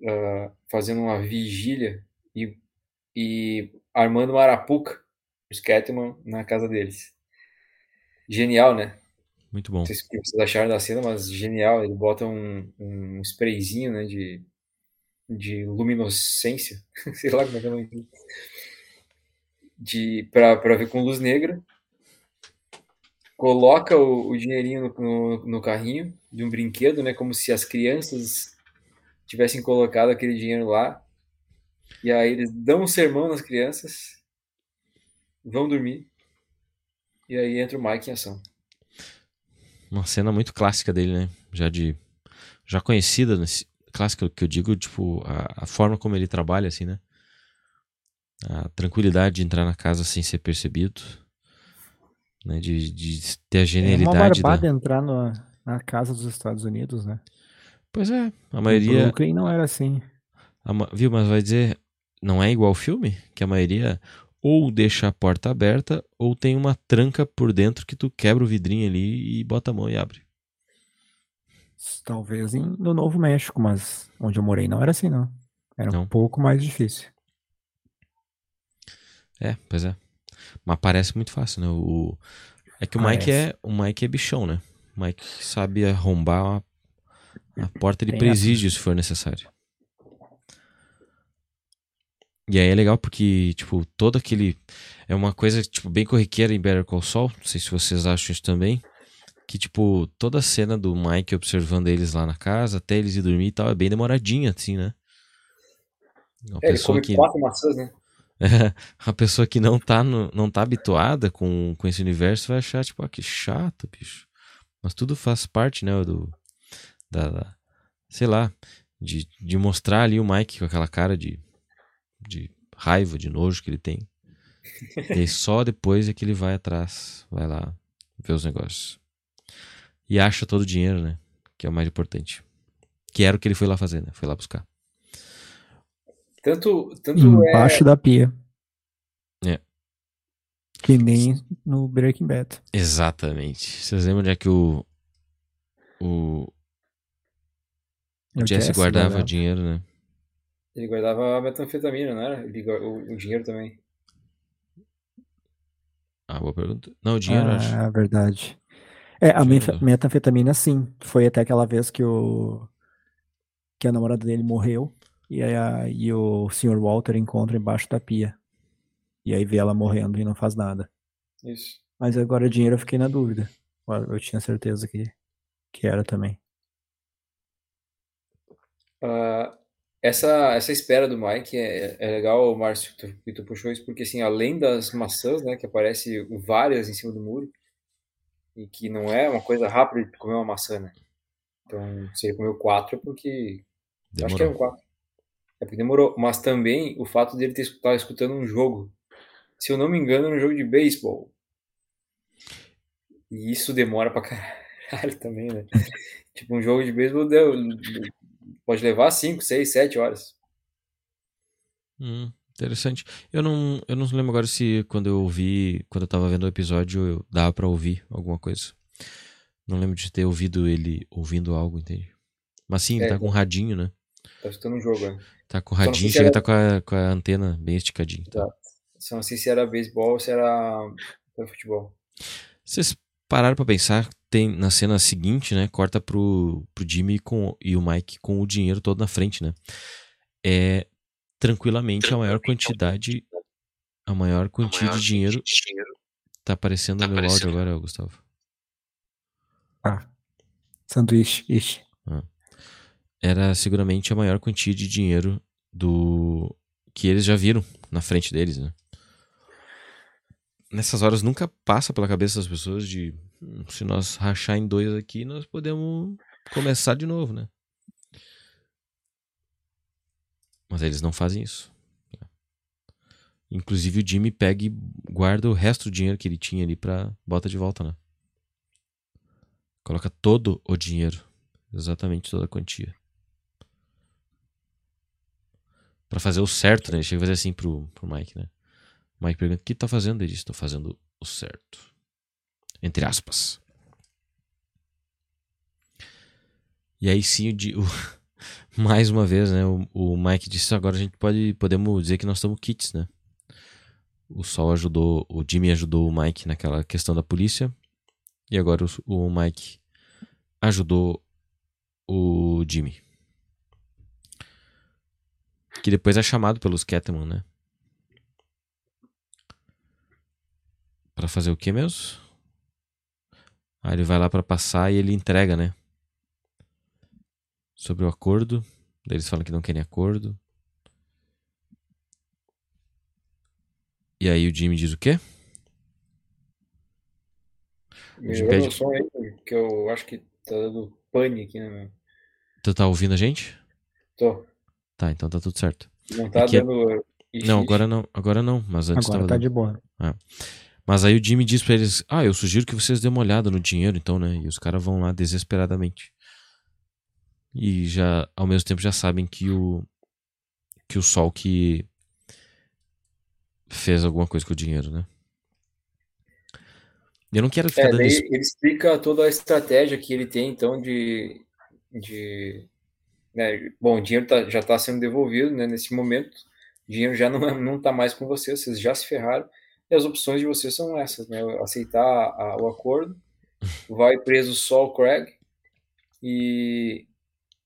uh, fazendo uma vigília e, e armando uma arapuca os Catman na casa deles. Genial, né? Muito bom. Não sei se vocês acharam da cena, mas genial. Ele bota um, um sprayzinho né, de, de luminescência, sei lá como é que é o nome. De, pra, pra ver com luz negra. Coloca o, o dinheirinho no, no, no carrinho de um brinquedo, né? Como se as crianças tivessem colocado aquele dinheiro lá. E aí eles dão um sermão nas crianças, vão dormir. E aí entra o Mike em ação. Uma cena muito clássica dele, né? Já de. Já conhecida, nesse, clássica que eu digo, tipo, a, a forma como ele trabalha, assim, né? A tranquilidade de entrar na casa sem ser percebido. Né? De, de ter a genialidade. É uma barbada da... entrar no, na casa dos Estados Unidos, né? Pois é, a maioria. Brooklyn não era assim. A, viu, mas vai dizer, não é igual ao filme? Que a maioria ou deixa a porta aberta ou tem uma tranca por dentro que tu quebra o vidrinho ali e bota a mão e abre. Talvez em, no Novo México, mas onde eu morei não era assim, não. Era Não. um pouco mais difícil. É, pois é. Mas parece muito fácil, né? O, é que o Ah, Mike é. é, o Mike é bichão, né? O Mike sabe arrombar a, porta de presídio se for necessário. E aí é legal porque, tipo, todo aquele. É uma coisa, tipo, bem corriqueira em Better Call Saul. Não sei se vocês acham isso também. Que, tipo, toda a cena do Mike observando eles lá na casa, até eles ir dormir e tal, é bem demoradinha, assim, né? Uma É, ele pessoa come que. quatro maçãs, né? a pessoa que não tá, no, não tá habituada com, com esse universo vai achar, tipo, ah, que chato, bicho. Mas tudo faz parte, né, do. Da, da- sei lá, de, de mostrar ali o Mike com aquela cara de, de raiva, de nojo que ele tem. e aí só depois é que ele vai atrás, vai lá ver os negócios. E acha todo o dinheiro, né? Que é o mais importante. Que era o que ele foi lá fazer, né? Foi lá buscar. Tanto, tanto é, Embaixo da pia. É. Que nem no Breaking Bad. Exatamente. Vocês lembram onde é que o. O, o O Jesse Jesse guardava guardava. dinheiro, né? ele guardava a metanfetamina, não era? Ele, o, o dinheiro também. Ah, boa pergunta. Não, o dinheiro, acho. Ah, verdade. É, a Dinheiro metanfetamina, sim. Foi até aquela vez que o que a namorada dele morreu e aí a- e o Sr. Walter encontra embaixo da pia. E aí vê ela morrendo e não faz nada. Isso. Mas agora dinheiro eu fiquei na dúvida. Eu eu tinha certeza que, que era também. Ah, essa, essa espera do Mike é, é legal, Márcio, que tu, que tu puxou isso, porque assim, além das maçãs, né, que aparece várias em cima do muro, e que não é uma coisa rápida de comer uma maçã, né? Então, se ele comeu quatro é porque. eu Acho que eram Demorou. quatro. É porque demorou. Mas também o fato dele ter escutado, escutando um jogo. Se eu não me engano, era um jogo de beisebol. E isso demora pra caralho também, né? tipo, um jogo de beisebol deu, pode levar 5, 6, 7 horas. Hum, interessante. Eu não, eu não lembro agora se quando eu ouvi, quando eu tava vendo o episódio, eu dava pra ouvir alguma coisa. Não lembro de ter ouvido ele ouvindo algo, entende? Mas sim, É. tá com um radinho, né? Tá escutando um jogo, né? Tá com o sei radinho, chega era- tá com a, com a antena bem esticadinha. Tá? Exato. Só não sei se era beisebol ou se era, era futebol. Vocês pararam pra pensar, tem na cena seguinte, né? Corta pro, pro Jimmy com, e o Mike com o dinheiro todo na frente, né? é tranquilamente a maior quantidade, a maior quantia de dinheiro. Tá aparecendo no meu áudio agora, Gustavo. Ah. Sanduíche. Ixi. Era seguramente a maior quantia de dinheiro do que eles já viram na frente deles, né? Nessas horas nunca passa pela cabeça das pessoas de "Hum, se nós rachar em dois aqui, nós podemos começar de novo, né? Mas eles não fazem isso. Inclusive o Jimmy pega e guarda o resto do dinheiro que ele tinha ali pra bota de volta, né? Coloca todo o dinheiro. Exatamente toda a quantia. Pra fazer o certo, né? Ele chega a fazer assim pro, pro Mike, né? Mike pergunta: O que tá fazendo? Ele diz: Tô fazendo o certo. Entre aspas. E aí sim, o, o- mais uma vez, né? O, o Mike disse: Agora a gente pode podemos dizer que nós estamos kits, né? O Sol ajudou, o Jimmy ajudou o Mike naquela questão da polícia. E agora o, o Mike ajudou o Jimmy. Que depois é chamado pelos Catman, né? Pra fazer o que mesmo? Ah, ele vai lá pra passar e ele entrega, né? Sobre o acordo. Daí Eles falam que não querem acordo. E aí o Jimmy diz o quê? Melhorou pede- som aí, porque eu acho que tá dando pane aqui, né, meu? Tu tá ouvindo a gente? Tô. Tá, então tá tudo certo. Não tá Aqui é- dando. ixi, Não, agora não, agora não, mas antes Agora tava tá dando. de boa. Mas aí o Jimmy diz pra eles: Ah, eu sugiro que vocês dêem uma olhada no dinheiro, então, né? E os caras vão lá desesperadamente. E já, ao mesmo tempo, já sabem que o. Que o Sol que. Fez alguma coisa com o dinheiro, né? Eu não quero ficar É, daí ele explica toda a estratégia que ele tem, então, de. de né, bom, o dinheiro tá- já está sendo devolvido né, nesse momento. O dinheiro já não, é- não tá mais com vocês, vocês já se ferraram. E as opções de vocês são essas, né? Aceitar a- o acordo, vai preso só o Craig, e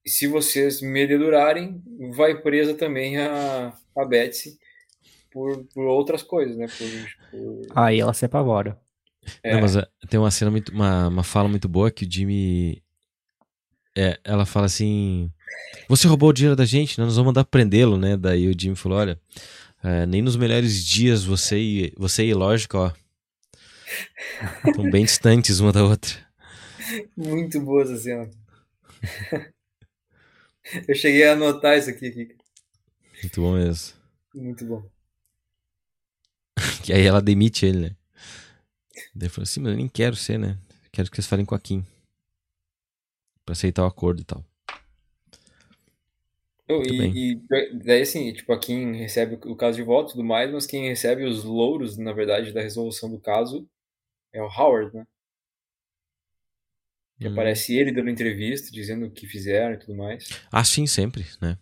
se vocês me dedurarem, vai presa também a, a Betsy por, por outras coisas, né? Por, por- Aí ela se apavora. é, Não, mas é, tem uma cena muito. Uma, uma fala muito boa que o Jimmy. É, ela fala assim. Você roubou o dinheiro da gente, né? Nós vamos mandar prendê-lo, né? Daí o Jimmy falou: olha, é, nem nos melhores dias você e, você e lógica, ó. Estão bem distantes uma da outra. Muito boa essa cena. Eu cheguei a anotar isso aqui, Kika. Muito bom mesmo. Muito bom. Que aí ela demite ele, né? Daí ele falou assim, mas eu nem quero ser, né? Quero que vocês falem com a Kim. Pra aceitar o acordo e tal. E, e daí, assim, tipo, a quem recebe o caso de volta e tudo mais, mas quem recebe os louros, na verdade, da resolução do caso é o Howard, né? Que Hum. aparece ele dando entrevista, dizendo o que fizeram e tudo mais. Ah, sim, sempre, né?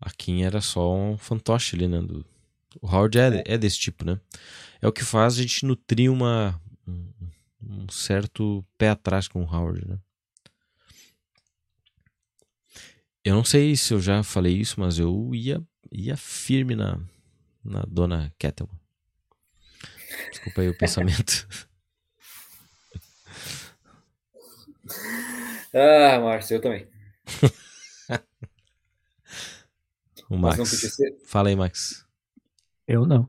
A Kim era só um fantoche ali, né? do- O Howard é, é desse tipo, né? É o que faz a gente nutrir uma, um, um certo pé atrás com o Howard, né? Eu não sei se eu já falei isso, mas eu ia, ia firme na, na dona Kettleman. Desculpa aí o pensamento. Ah, Márcio, eu também. O Mas não Max. ser. Fala aí, Max. Eu não.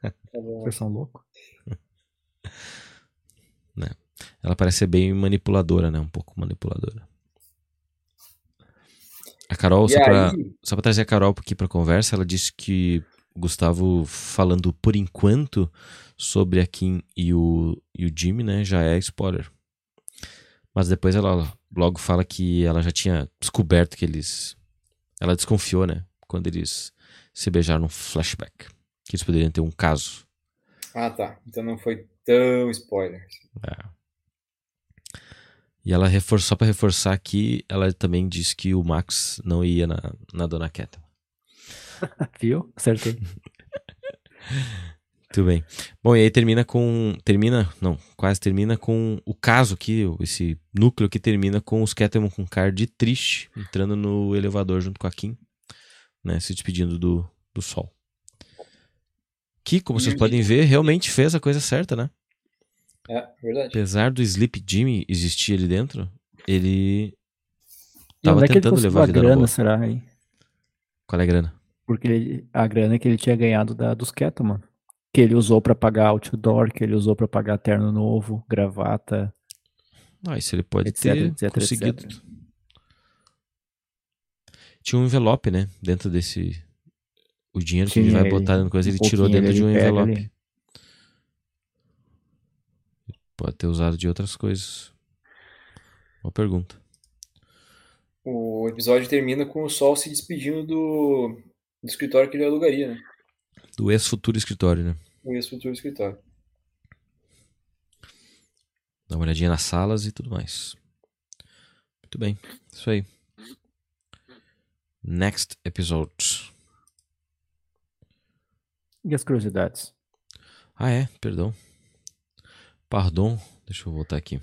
Tá. Vocês são loucos. Ela parece ser bem manipuladora, né? Um pouco manipuladora. A Carol, só pra, aí, só pra trazer a Carol aqui pra conversa, ela disse que o Gustavo falando por enquanto sobre a Kim e o, e o Jimmy, né? Já é spoiler. Mas depois ela logo fala que ela já tinha descoberto que eles. Ela desconfiou, né? Quando eles se beijaram no flashback. Que eles poderiam ter um caso. Ah, tá. Então não foi tão spoiler. E ela reforçou, só pra reforçar aqui, ela também disse que o Max não ia na, na Dona Keta. Viu? Acertei. Muito bem. Bom, e aí termina com. Termina. Não, quase termina com o caso aqui, esse núcleo que termina com os Catamon com card triste, entrando no elevador junto com a Kim, né? Se despedindo do, do sol. Que, como vocês podem ver, realmente fez a coisa certa, né? É, verdade. Apesar do Sleep Jimmy existir ali dentro, ele tava é que ele tentando conseguiu levar a a vida na grana, será? Aí? Qual é a grana? Porque ele- a grana que ele tinha ganhado da, dos Kettleman. Que ele usou pra pagar outdoor, que ele usou pra pagar terno novo, gravata. Ah, isso ele pode Etc, ter etc, conseguido. etc. Tinha um envelope, né? Dentro desse. O dinheiro que Tinha, ele vai ele- botar dentro coisa, um ele tirou dentro de um ele envelope. ali. Pode ter usado de outras coisas. Boa pergunta. O episódio termina com o Sol se despedindo do, do escritório que ele alugaria, né? Do ex-futuro escritório, né? O ex-futuro escritório. Dá uma olhadinha nas salas e tudo mais. Muito bem. Isso aí. Next episode. E as curiosidades? Ah, é, perdão. Pardon. Deixa eu voltar aqui.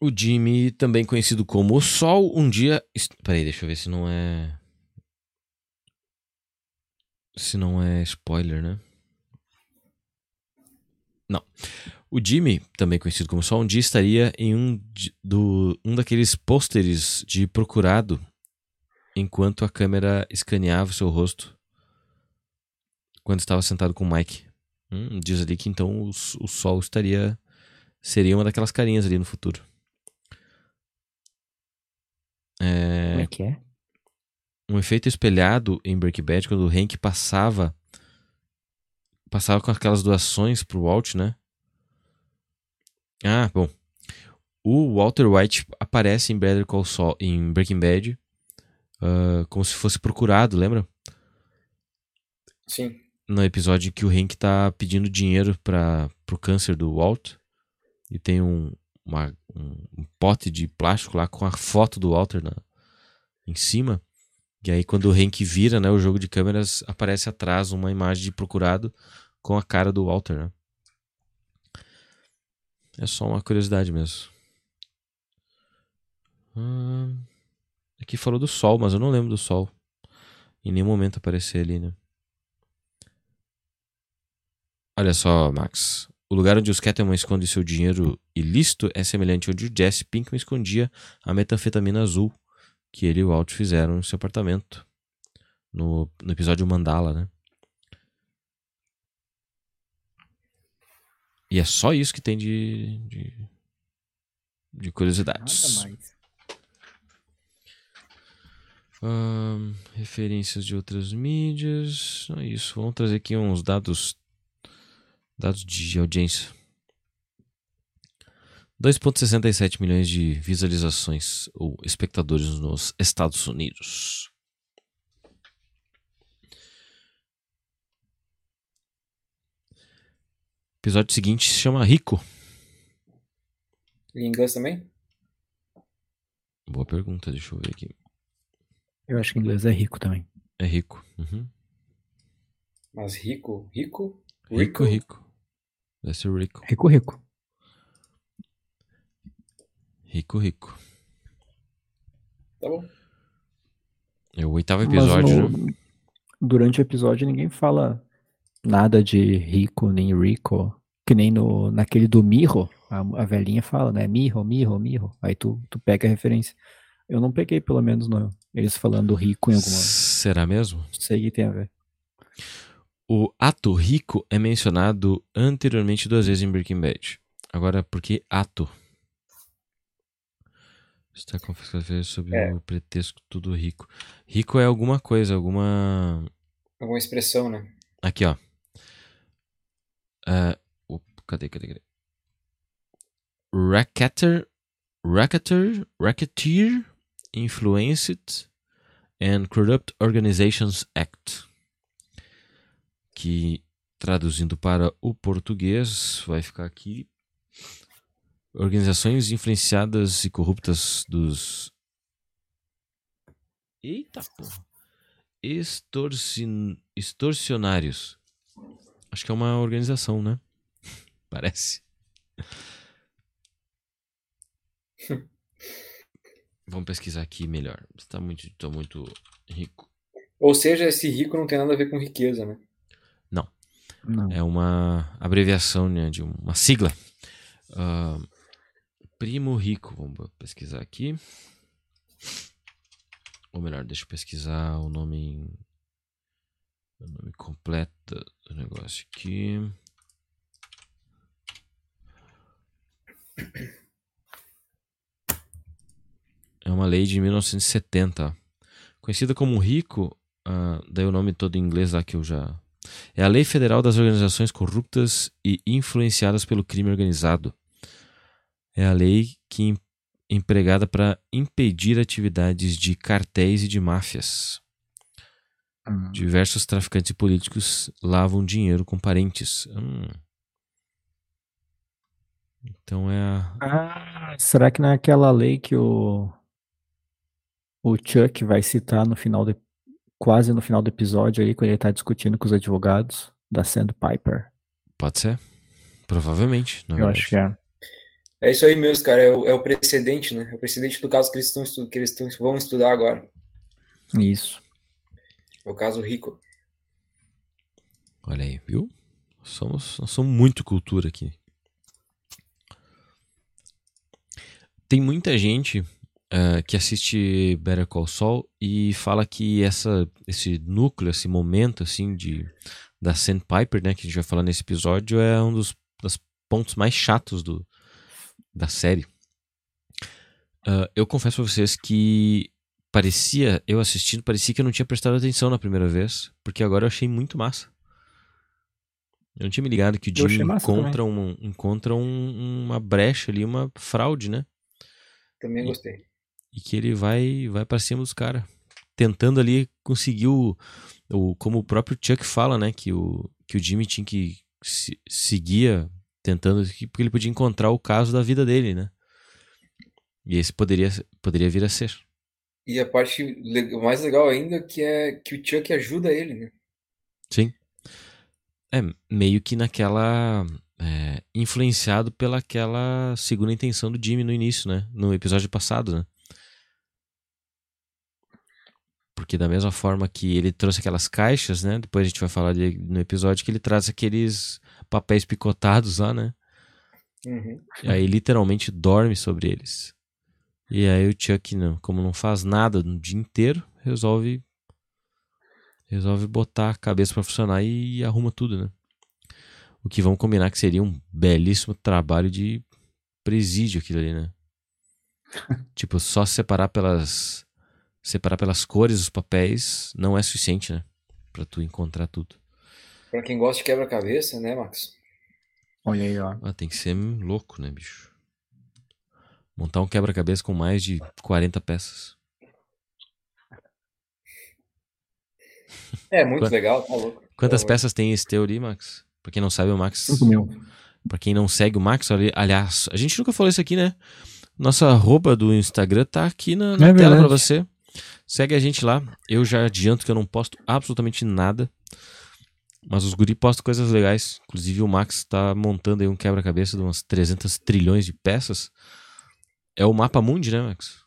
O Jimmy, também conhecido como o Sol, um dia. Peraí, deixa eu ver se não é. Se não é spoiler, né? Não. O Jimmy, também conhecido como Sol, um dia estaria em um, do, um daqueles pôsteres de procurado enquanto a câmera escaneava o seu rosto quando estava sentado com o Mike. Hum, diz ali que então o, o Sol estaria. seria uma daquelas carinhas ali no futuro. É, Como é que é? um efeito espelhado em Breaking Bad quando o Hank passava passava com aquelas doações pro Walt, né? Ah, bom. O Walter White aparece em Better Call Saul em Breaking Bad ah, como se fosse procurado, lembra? Sim. No episódio em que o Hank tá pedindo dinheiro para pro câncer do Walt e tem um, uma- um, um pote de plástico lá com a foto do Walter na, em cima. E aí quando o Hank vira, né, o jogo de câmeras aparece atrás uma imagem de procurado com a cara do Walter, né? É só uma curiosidade mesmo. Hum, aqui falou do sol, mas eu não lembro do sol. Em nenhum momento aparecer ali, né? Olha só, Max. O lugar onde os Cattleman escondem seu dinheiro ilícito é semelhante onde o Jesse Pinkman escondia a metanfetamina azul que ele e o Walt fizeram no seu apartamento. No, no episódio Mandala, né? E é só isso que tem de, de, de curiosidades. Nada mais. Referências de outras mídias. É isso. Vamos trazer aqui uns dados dados de audiência. 2.67 milhões de visualizações ou espectadores nos Estados Unidos. episódio seguinte se chama Rico. Em inglês também? Boa pergunta, deixa eu ver aqui. Eu acho que inglês é rico também. É rico. Uhum. Mas rico? Rico? Rico, rico. Deve ser rico. Rico, rico. Rico, rico. Tá bom. É o oitavo episódio, no- né? durante o episódio ninguém fala nada de rico nem rico. Que nem no, naquele do Mirro, a, a velhinha fala, né? Mirro, Mirro, Mirro. Aí tu, tu pega a referência. Eu não peguei, pelo menos, no, eles falando rico em alguma. Será mesmo? Sei que tem a ver. O ato rico é mencionado anteriormente duas vezes em Breaking Bad. Agora, por que ato? Está confessando sobre É. o pretexto tudo rico. Rico é alguma coisa, alguma. Alguma expressão, né? Aqui, ó. Op, cadê, cadê, cadê? Racketer, racketer, racketeer, influenced and corrupt organizations act. Que traduzindo para o português vai ficar aqui organizações influenciadas e corruptas dos Eita porra. Extorsin... Extorsionários. Acho que é uma organização, né? Parece. Vamos pesquisar aqui melhor. Está muito, tô muito rico. Ou seja, esse rico não tem nada a ver com riqueza, né? Não. É uma abreviação né, de uma sigla. Ah, primo rico. Vamos pesquisar aqui. Ou melhor, deixa eu pesquisar o nome, em- o nome completo do negócio aqui. É uma lei de 1970. ó. Conhecida como rico, ah, daí o nome todo em inglês lá que eu já. É a Lei Federal das Organizações Corruptas e Influenciadas pelo Crime Organizado. É a lei que em- empregada para impedir atividades de cartéis e de máfias. Hum. Diversos traficantes políticos lavam dinheiro com parentes. Hum. Então é a. Ah, será que não é aquela lei que o o Chuck vai citar no final do, quase no final do episódio ali, quando ele tá discutindo com os advogados da Sandpiper? Pode ser? Provavelmente. Eu verdade. acho que é. É isso aí mesmo, cara. É o, é o precedente, né? É o precedente do caso que eles, estão que eles estão- vão estudar agora. Isso. É o caso Rico. Olha aí, viu? Somos, nós somos muito cultura aqui. Tem muita gente ah, que assiste Better Call Saul e fala que essa, esse núcleo, esse momento assim de da Sandpiper, né, que a gente vai falar nesse episódio, é um dos, dos pontos mais chatos do, da série. Ah, eu confesso pra vocês que parecia, eu assistindo, parecia que eu não tinha prestado atenção na primeira vez, porque agora eu achei muito massa. Eu não tinha me ligado que o Jimmy massa encontra, um, encontra um- uma brecha ali, uma fraude, né? Também gostei. E que ele vai vai para cima dos caras. Tentando ali conseguir o, o. Como o próprio Chuck fala, né? Que o, que o Jimmy tinha que se, seguia tentando. que- Porque ele podia encontrar o caso da vida dele, né? E esse poderia, poderia vir a ser. E a parte mais legal ainda que é que o Chuck ajuda ele, né? Sim. É, meio que naquela. é, influenciado pelaquela segunda intenção do Jimmy no início, né? No episódio passado, né? Porque da mesma forma que ele trouxe aquelas caixas, né? Depois a gente vai falar de- no episódio que ele traz aqueles papéis picotados lá, né? Uhum. E aí literalmente dorme sobre eles. E aí o Chuck, não, como não faz nada no dia inteiro, resolve resolve botar a cabeça pra funcionar e arruma tudo, né? O que vamos combinar que seria um belíssimo trabalho de presídio aquilo ali, né? tipo, só separar pelas separar pelas cores os papéis não é suficiente, né? Pra tu encontrar tudo. Pra quem gosta de quebra-cabeça, né, Max? Olha aí, ó. Ah, tem que ser louco, né, bicho? Montar um quebra-cabeça com mais de 40 peças. É muito legal, tá louco. Quantas amor. peças tem esse teu ali, Max? Pra quem não sabe, o Max. 5 mil. Pra quem não segue o Max, ali- aliás, a gente nunca falou isso aqui, né? Nossa arroba do Instagram tá aqui na, na É tela pra verdade. você. Segue a gente lá. Eu já adianto que eu não posto absolutamente nada. Mas os guri postam coisas legais. Inclusive o Max tá montando aí um quebra-cabeça de umas 300 trilhões de peças. É o mapa mundi, né, Max?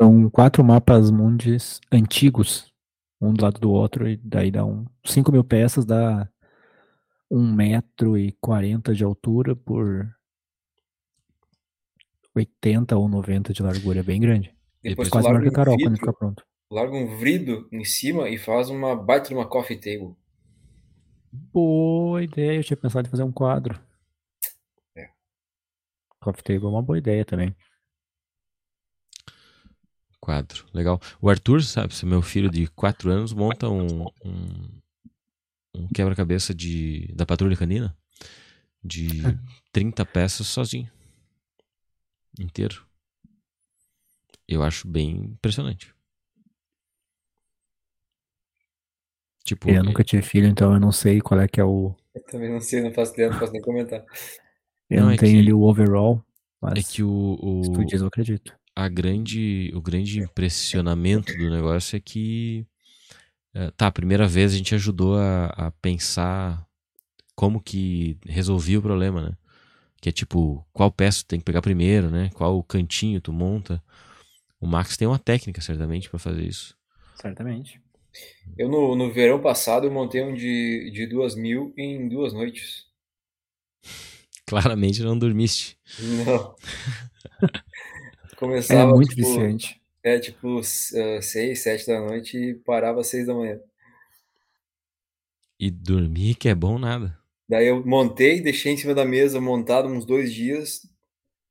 São quatro mapas mundis antigos, um do lado do outro, e daí dá um 5 mil peças, dá um metro e 40 de altura por 80 ou 90 de largura, é bem grande. Depois tu Quase maior larga a Carol um quando vidro, fica pronto. larga um vrido em cima e faz uma baita de uma coffee table. Boa ideia, eu tinha pensado em fazer um quadro. É. Coffee table é uma boa ideia também. Quadro. Legal. O Arthur, sabe, se meu filho de 4 anos monta um, um, um quebra-cabeça de da patrulha canina de 30 peças sozinho. Inteiro. Eu acho bem impressionante. Tipo, Eu nunca tive filho, então eu não sei qual é que é o. Eu também não sei, não faço ideia, não posso nem comentar. Eu Não, não, é tenho que- ali o overall, é mas que o, o, se tu diz, eu acredito. a grande, o grande impressionamento do negócio é que é, tá, a primeira vez a gente ajudou a, a pensar como que resolvia o problema, né? Que é tipo, qual peça tu tem que pegar primeiro, né? Qual cantinho tu monta. O Max tem uma técnica, certamente, para fazer isso. Certamente. Eu, no, no verão passado, eu montei um de, de duas mil em duas noites. Claramente não dormiste. Não. É Começava, muito tipo, viciante. é, tipo, ah, seis, sete da noite e parava às seis da manhã. E dormir que é bom nada. Daí eu montei, deixei em cima da mesa montado uns dois dias,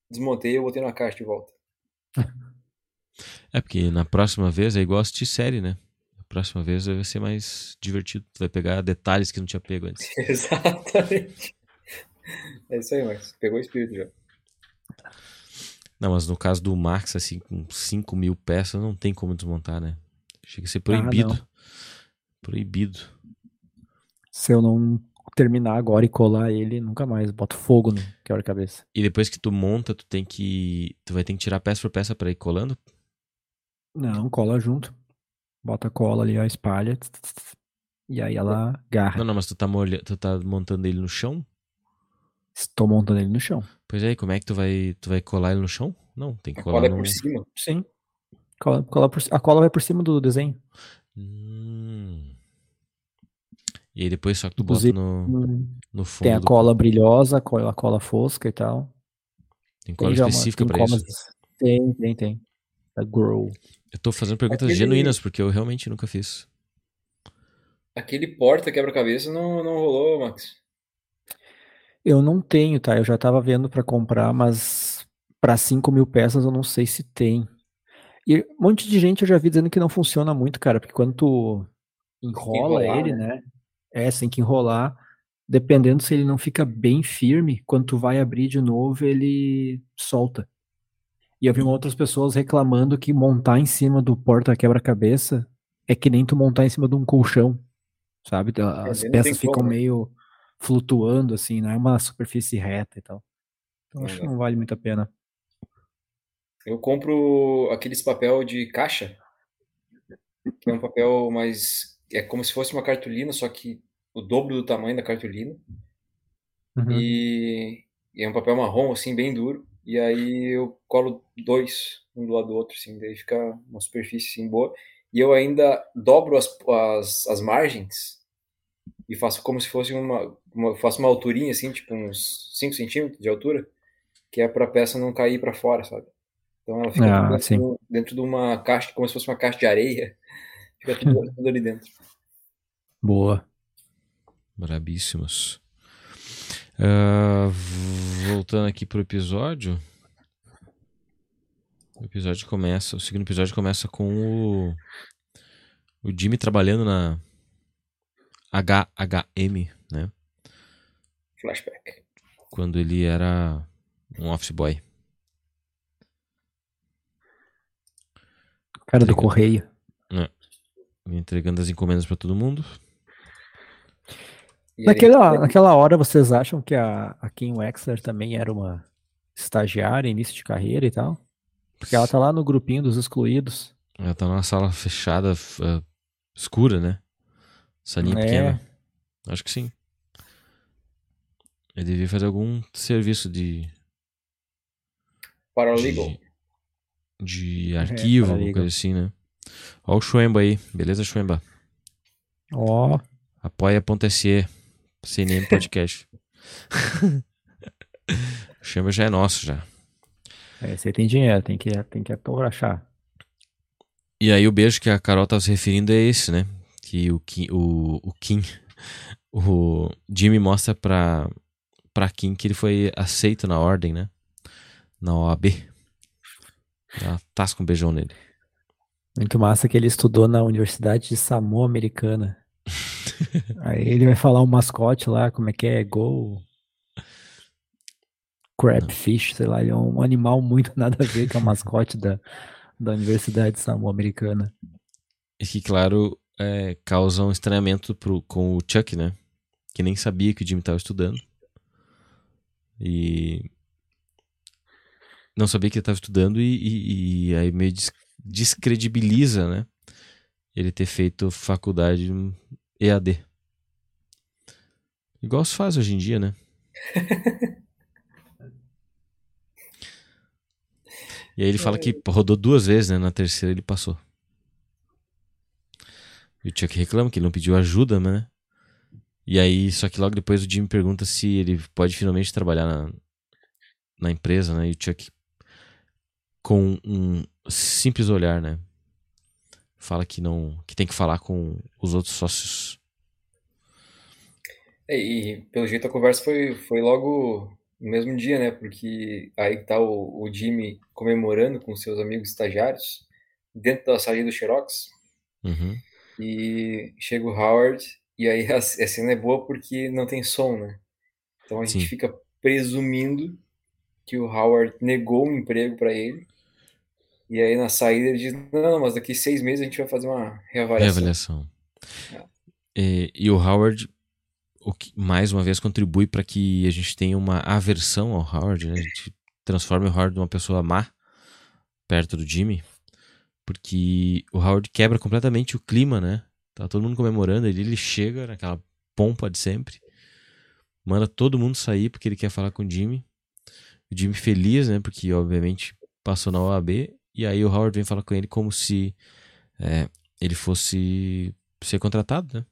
desmontei e eu botei na caixa de volta. É porque na próxima vez é igual assistir série, né? Na próxima vez vai ser mais divertido. Tu vai pegar detalhes que não tinha pego antes. Exatamente. É isso aí, Max. Pegou o espírito já. Não, mas no caso do Max, assim, com 5 mil peças, não tem como desmontar, né? Chega a ser Ah, proibido. não. proibido. Se eu não terminar agora e colar ele, nunca mais. Boto fogo no quebra-cabeça. E depois que tu monta, tu tem que. Tu vai ter que tirar peça por peça pra ir colando? Não, cola junto. Bota a cola ali, ó, espalha. tss, tss, tss, E aí ela agarra. Não, não, mas tu tá, molha... tu tá montando ele no chão? Estou montando ele no chão. Pois é, e como é que tu vai, tu vai colar ele no chão? Não, tem que A colar cola é no... por cima. Sim. Cola, cola por- a cola vai por cima do desenho. Hum. E aí depois só que tu bota no, Hum, no fundo Tem a do- cola brilhosa, a cola, a cola fosca e tal. Tem cola Tem específica tem pra isso. Tem, tem, tem. A Grow. Eu tô fazendo perguntas Aquele- genuínas, porque eu realmente nunca fiz. Aquele porta quebra-cabeça não, não rolou, Max. Eu não tenho, tá? Eu já tava vendo pra comprar, mas pra 5 mil peças eu não sei se tem. E um monte de gente eu já vi dizendo que não funciona muito, cara, porque quando tu enrola enrolar, ele, né? É, você tem que enrolar. Dependendo se ele não fica bem firme, quando tu vai abrir de novo, ele solta. E eu vi outras pessoas reclamando que montar em cima do porta quebra-cabeça é que nem tu montar em cima de um colchão, sabe? As É, tem peças ficam como, né? meio flutuando, assim, não é uma superfície reta e tal. Então Não acho que não vale muito a pena. Eu compro aqueles papel de caixa, que é um papel mais. É como se fosse uma cartolina, só que o dobro do tamanho da cartolina. Uhum. E, e é um papel marrom, assim, bem duro. E aí eu colo dois, um do lado do outro, assim, daí fica uma superfície assim, boa. E eu ainda dobro as, as, as margens e faço como se fosse uma, uma faço uma alturinha, assim, tipo uns 5 centímetros de altura, que é pra peça não cair pra fora, sabe? Então ela fica Ah, dentro, dentro de uma caixa, como se fosse uma caixa de areia. Fica tudo, tudo ali dentro. Boa. Brabíssimos. V- voltando aqui pro episódio. O episódio começa. O segundo episódio começa com o. O Jimmy trabalhando na HHM, né? Flashback. Quando ele era um office boy. Cara do correio. Entregando as encomendas pra todo mundo. Naquela, naquela hora, vocês acham que a, a Kim Wexler também era uma estagiária, início de carreira e tal? Porque ela tá lá no grupinho dos excluídos. Ela tá numa sala fechada, ah, escura, né? Salinha É. pequena. Acho que sim. Ele devia fazer algum serviço de, Paralegal. de, de arquivo, alguma paralegal. coisa assim, né? Ó o Schwemba aí. Beleza, Schwemba? Ó, Apoia.se CNN Podcast. o Schwemba já é nosso, já. esse aí tem dinheiro, tem que, tem que achar. E aí o beijo que a Carol tá se referindo é esse, né? Que o Kim, o, o Kim, o Jimmy mostra pra, pra Kim que ele foi aceito na ordem, né? Na OAB. Ela tasca um beijão nele. Muito massa que ele estudou na Universidade de Samoa Americana. Aí ele vai falar o mascote lá, como é que é? Go. Crabfish, sei lá, ele é um animal muito nada a ver com o mascote da, da Universidade de Samoa Americana. E que, claro, é, causa um estranhamento pro, com o Chuck, né? Que nem sabia que o Jimmy tava estudando. E. não sabia que ele estava estudando e, e, e, aí meio des descredibiliza, né? Ele ter feito faculdade EAD. Igual se faz hoje em dia, né? e aí ele fala que rodou duas vezes, né? Na terceira ele passou. E o Chuck reclama que ele não pediu ajuda, né? E aí, só que logo depois o Jimmy pergunta se ele pode finalmente trabalhar na, na empresa, né? E o Chuck, com um simples olhar, né? Fala que não, que tem que falar com os outros sócios. É, e pelo jeito a conversa foi, foi logo no mesmo dia, né? Porque aí tá o, o Jimmy comemorando com seus amigos estagiários dentro da salinha do Xerox. Uhum. E chega o Howard, e aí a, a, cena é boa porque não tem som, né? Então a gente Sim. fica presumindo que o Howard negou um emprego para ele. E aí na saída ele diz: Não, mas daqui seis meses a gente vai fazer uma reavaliação. Reavaliação. E, e o Howard, o que mais uma vez contribui para que a gente tenha uma aversão ao Howard, né? A gente transforma o Howard numa pessoa má perto do Jimmy, porque o Howard quebra completamente o clima, né? Tá todo mundo comemorando, ele, ele chega naquela pompa de sempre, manda todo mundo sair porque ele quer falar com o Jimmy. O Jimmy feliz, né? Porque obviamente passou na OAB, e aí o Howard vem falar com ele como se é, ele fosse ser contratado, né?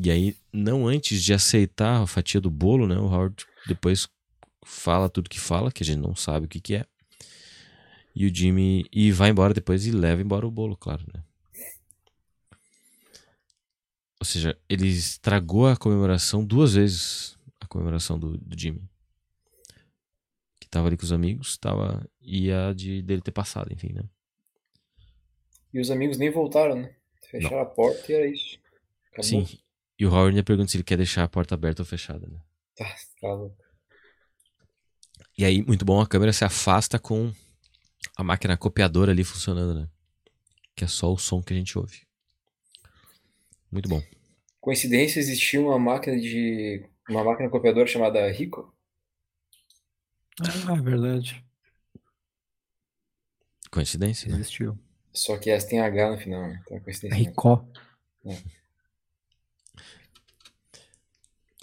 E aí, não antes de aceitar a fatia do bolo, né? O Howard depois fala tudo que fala, que a gente não sabe o que, que é. E o Jimmy. E vai embora depois e leva embora o bolo, claro, né? Ou seja, ele estragou a comemoração duas vezes a comemoração do, do Jimmy. Que tava ali com os amigos, tava. E a de dele ter passado, enfim, né? E os amigos nem voltaram, né? Fecharam a porta e era isso. Acabou. Sim. E o Howard ainda pergunta se ele quer deixar a porta aberta ou fechada, né? Tá, tá louco. E aí, muito bom, a câmera se afasta com a máquina copiadora ali funcionando, né? Que é só o som que a gente ouve. Muito bom. Coincidência, existia uma máquina de. uma máquina copiadora chamada Rico. Ah, é verdade. Coincidência, né? Existiu. Só que essa tem H no final, né? Então é coincidência. Ricó.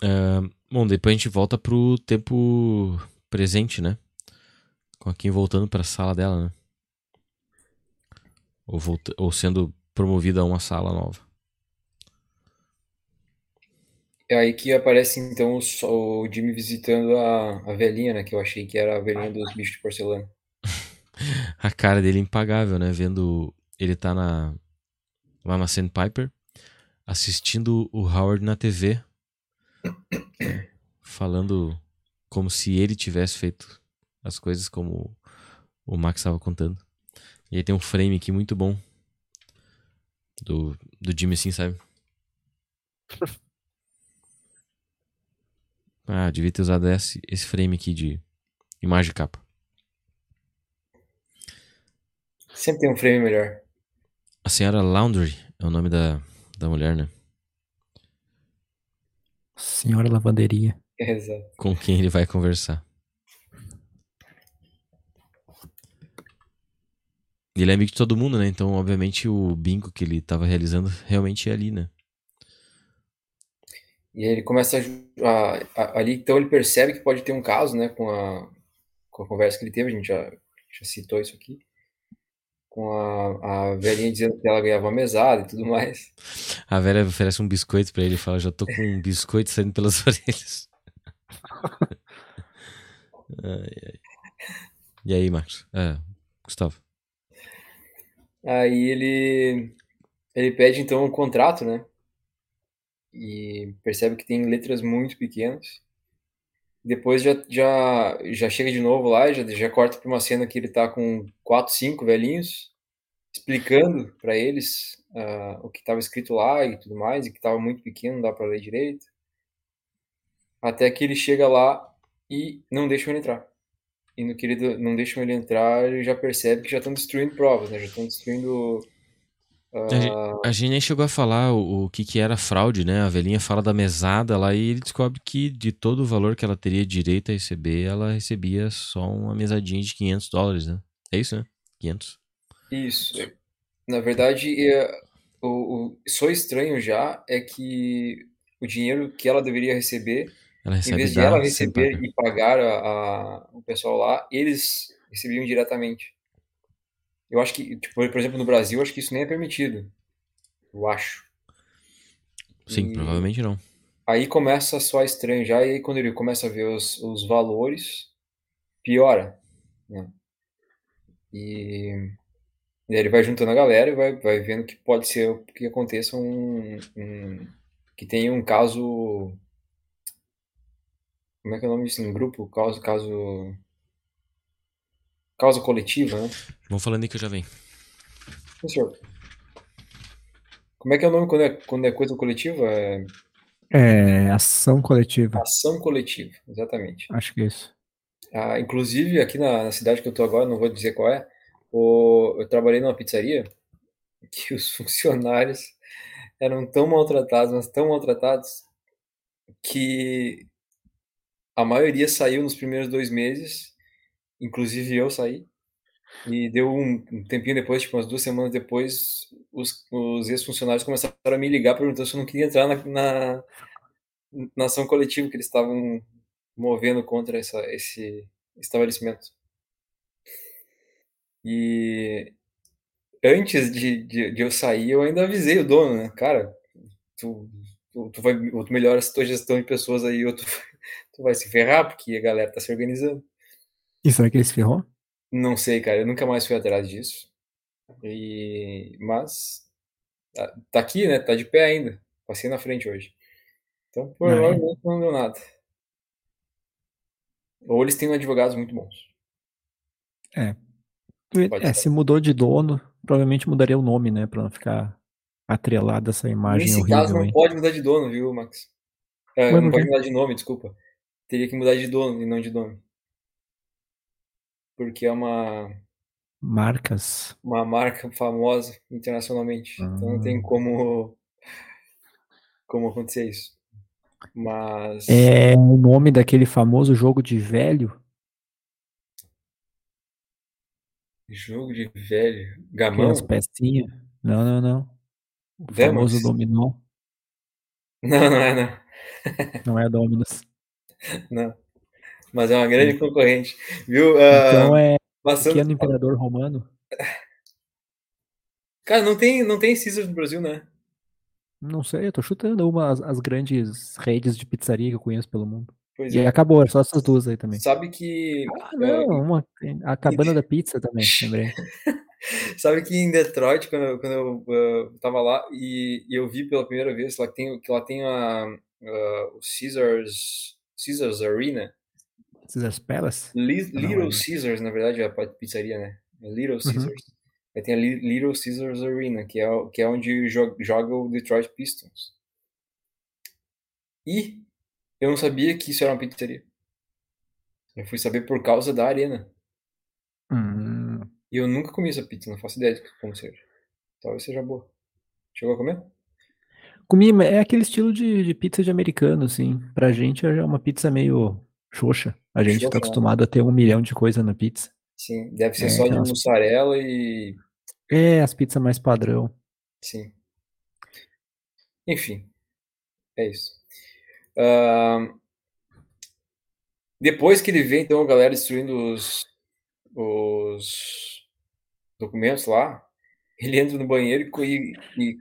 Ah, bom, depois a gente volta pro tempo presente, né? Com a Kim voltando pra sala dela, né? Ou, volta, ou sendo promovida a uma sala nova. É aí que aparece então o Jimmy visitando a, a velhinha, né? Que eu achei que era a velhinha dos bichos de porcelana. A cara dele é impagável, né? Vendo ele tá na lá na Sandpiper assistindo o Howard na TV falando como se ele tivesse feito as coisas como o Max estava contando. E aí tem um frame aqui muito bom do, do Jimmy assim, sabe? Ah, devia ter usado esse, esse frame aqui de imagem capa. Sempre tem um frame melhor. A senhora Laundry é o nome da, da mulher, né? Senhora Lavanderia. Exato. Com quem ele vai conversar. Ele é amigo de todo mundo, né? Então, obviamente, o bingo que ele tava realizando realmente é ali, né? E aí ele começa a- a- ali, então ele percebe que pode ter um caso, né, com a, com a conversa que ele teve, a gente já, já citou isso aqui, com a, a velhinha dizendo que ela ganhava uma mesada e tudo mais. A velha oferece um biscoito pra ele e fala: Já tô com um biscoito saindo pelas orelhas. Ai, ai. E aí, Marcos? É, Gustavo. Aí ele, ele pede então um contrato, né, e percebe que tem letras muito pequenas. Depois já, já, já chega de novo lá, já, já corta para uma cena que ele tá com quatro, cinco velhinhos, explicando para eles ah, o que estava escrito lá e tudo mais, e que estava muito pequeno, não dá para ler direito. Até que ele chega lá e não deixam ele entrar. E no que ele não deixam ele entrar, ele já percebe que já estão destruindo provas, né? Já estão destruindo A gente, a gente nem chegou a falar o, o que, que era fraude, né? A velhinha fala da mesada lá e ele descobre que de todo o valor que ela teria direito a receber, ela recebia só uma mesadinha de 500 dólares, né? É isso, né? 500. Isso. Na verdade, é, o, o só estranho já é que o dinheiro que ela deveria receber, Ela em vez de ela receber e pagar a, a- o pessoal lá, eles recebiam diretamente. Eu acho que, tipo, por exemplo, no Brasil, eu acho que isso nem é permitido. Eu acho. Sim, E- provavelmente não. Aí começa a soar estranho já, e aí quando ele começa a ver os, os valores, piora, né? E, e aí ele vai juntando a galera e vai, vai vendo que pode ser que aconteça um, um- que tenha um caso, como é que é o nome disso em grupo? Caso, caso, causa coletiva, né? Vamos falando aí que eu já venho. Professor, como é que é o nome quando é, quando é coisa coletiva? É É, ação coletiva. ação coletiva, exatamente. Acho que é isso. Ah, inclusive, aqui na, na cidade que eu tô agora, não vou dizer qual é, o- eu trabalhei numa pizzaria que os funcionários eram tão maltratados, mas tão maltratados, que a maioria saiu nos primeiros dois meses, inclusive eu saí, e deu um, tempinho depois, tipo umas duas semanas depois, os, os ex-funcionários começaram a me ligar perguntando se eu não queria entrar na, na, na ação coletiva que eles estavam movendo contra essa, esse estabelecimento. E antes de, de, de eu sair, eu ainda avisei o dono, né? Cara, tu, tu, tu vai, ou tu melhora a tua gestão de pessoas aí, ou tu, tu vai se ferrar, porque a galera tá se organizando. E será que ele se ferrou? Não sei, cara, eu nunca mais fui atrás disso. E, mas tá, tá aqui, né? Tá de pé ainda. Passei na frente hoje. Então, provavelmente não deu nada. Ou eles têm advogados muito bons. Pode É, ser. se mudou de dono, provavelmente mudaria o nome, né? Pra não ficar atrelado essa imagem Nesse horrível caso, não aí. pode mudar de dono, viu, Max? É, não pode mudar de nome, desculpa. Teria que mudar de dono e não de nome. Porque é uma, Marcas. uma marca famosa internacionalmente. Então não tem Hum. como, como acontecer isso. Mas. É o nome daquele famoso jogo de velho? Jogo de velho. Gamão? Aquelas pecinhas? Não, não, não. O famoso dominó. Não, não é, não. Não é Dominus. não. Mas é uma grande concorrente. Viu? Ah, Então é passando- pequeno imperador romano. Cara, não tem, não tem Caesar no Brasil, né? Não sei, eu tô chutando uma as, as grandes redes de pizzaria que eu conheço pelo mundo. Pois E é. acabou, era só essas duas aí também. Sabe que. Ah, não, uma, a cabana da pizza também, lembrei. Sabe que em Detroit, quando, eu- quando eu uh, tava lá e, e eu vi pela primeira vez lá que, tem, que lá tem a, uh, o Caesars, Caesars Arena. Caesar's Palace? Li- Não, Little é. Caesars, na verdade, é a pizzaria, né? É Little Caesars. Aí tem a Li- Little Caesars Arena, que é, que é onde jo- joga o Detroit Pistons. E eu não sabia que isso era uma pizzaria. Eu fui saber por causa da arena. Hum, E eu nunca comi essa pizza, não faço ideia de como seja. Talvez seja boa. Chegou a comer? comi, é aquele estilo de, de pizza de americano, assim. Pra gente é uma pizza meio xoxa. A gente Xoxa, tá né? acostumado a ter um milhão de coisa na pizza. Sim, deve ser É, só de aquelas- mussarela e. É, as pizzas mais padrão. Sim. Enfim, é isso. Ahn, depois que ele vê, então, a galera destruindo os, os documentos lá, ele entra no banheiro e, e, e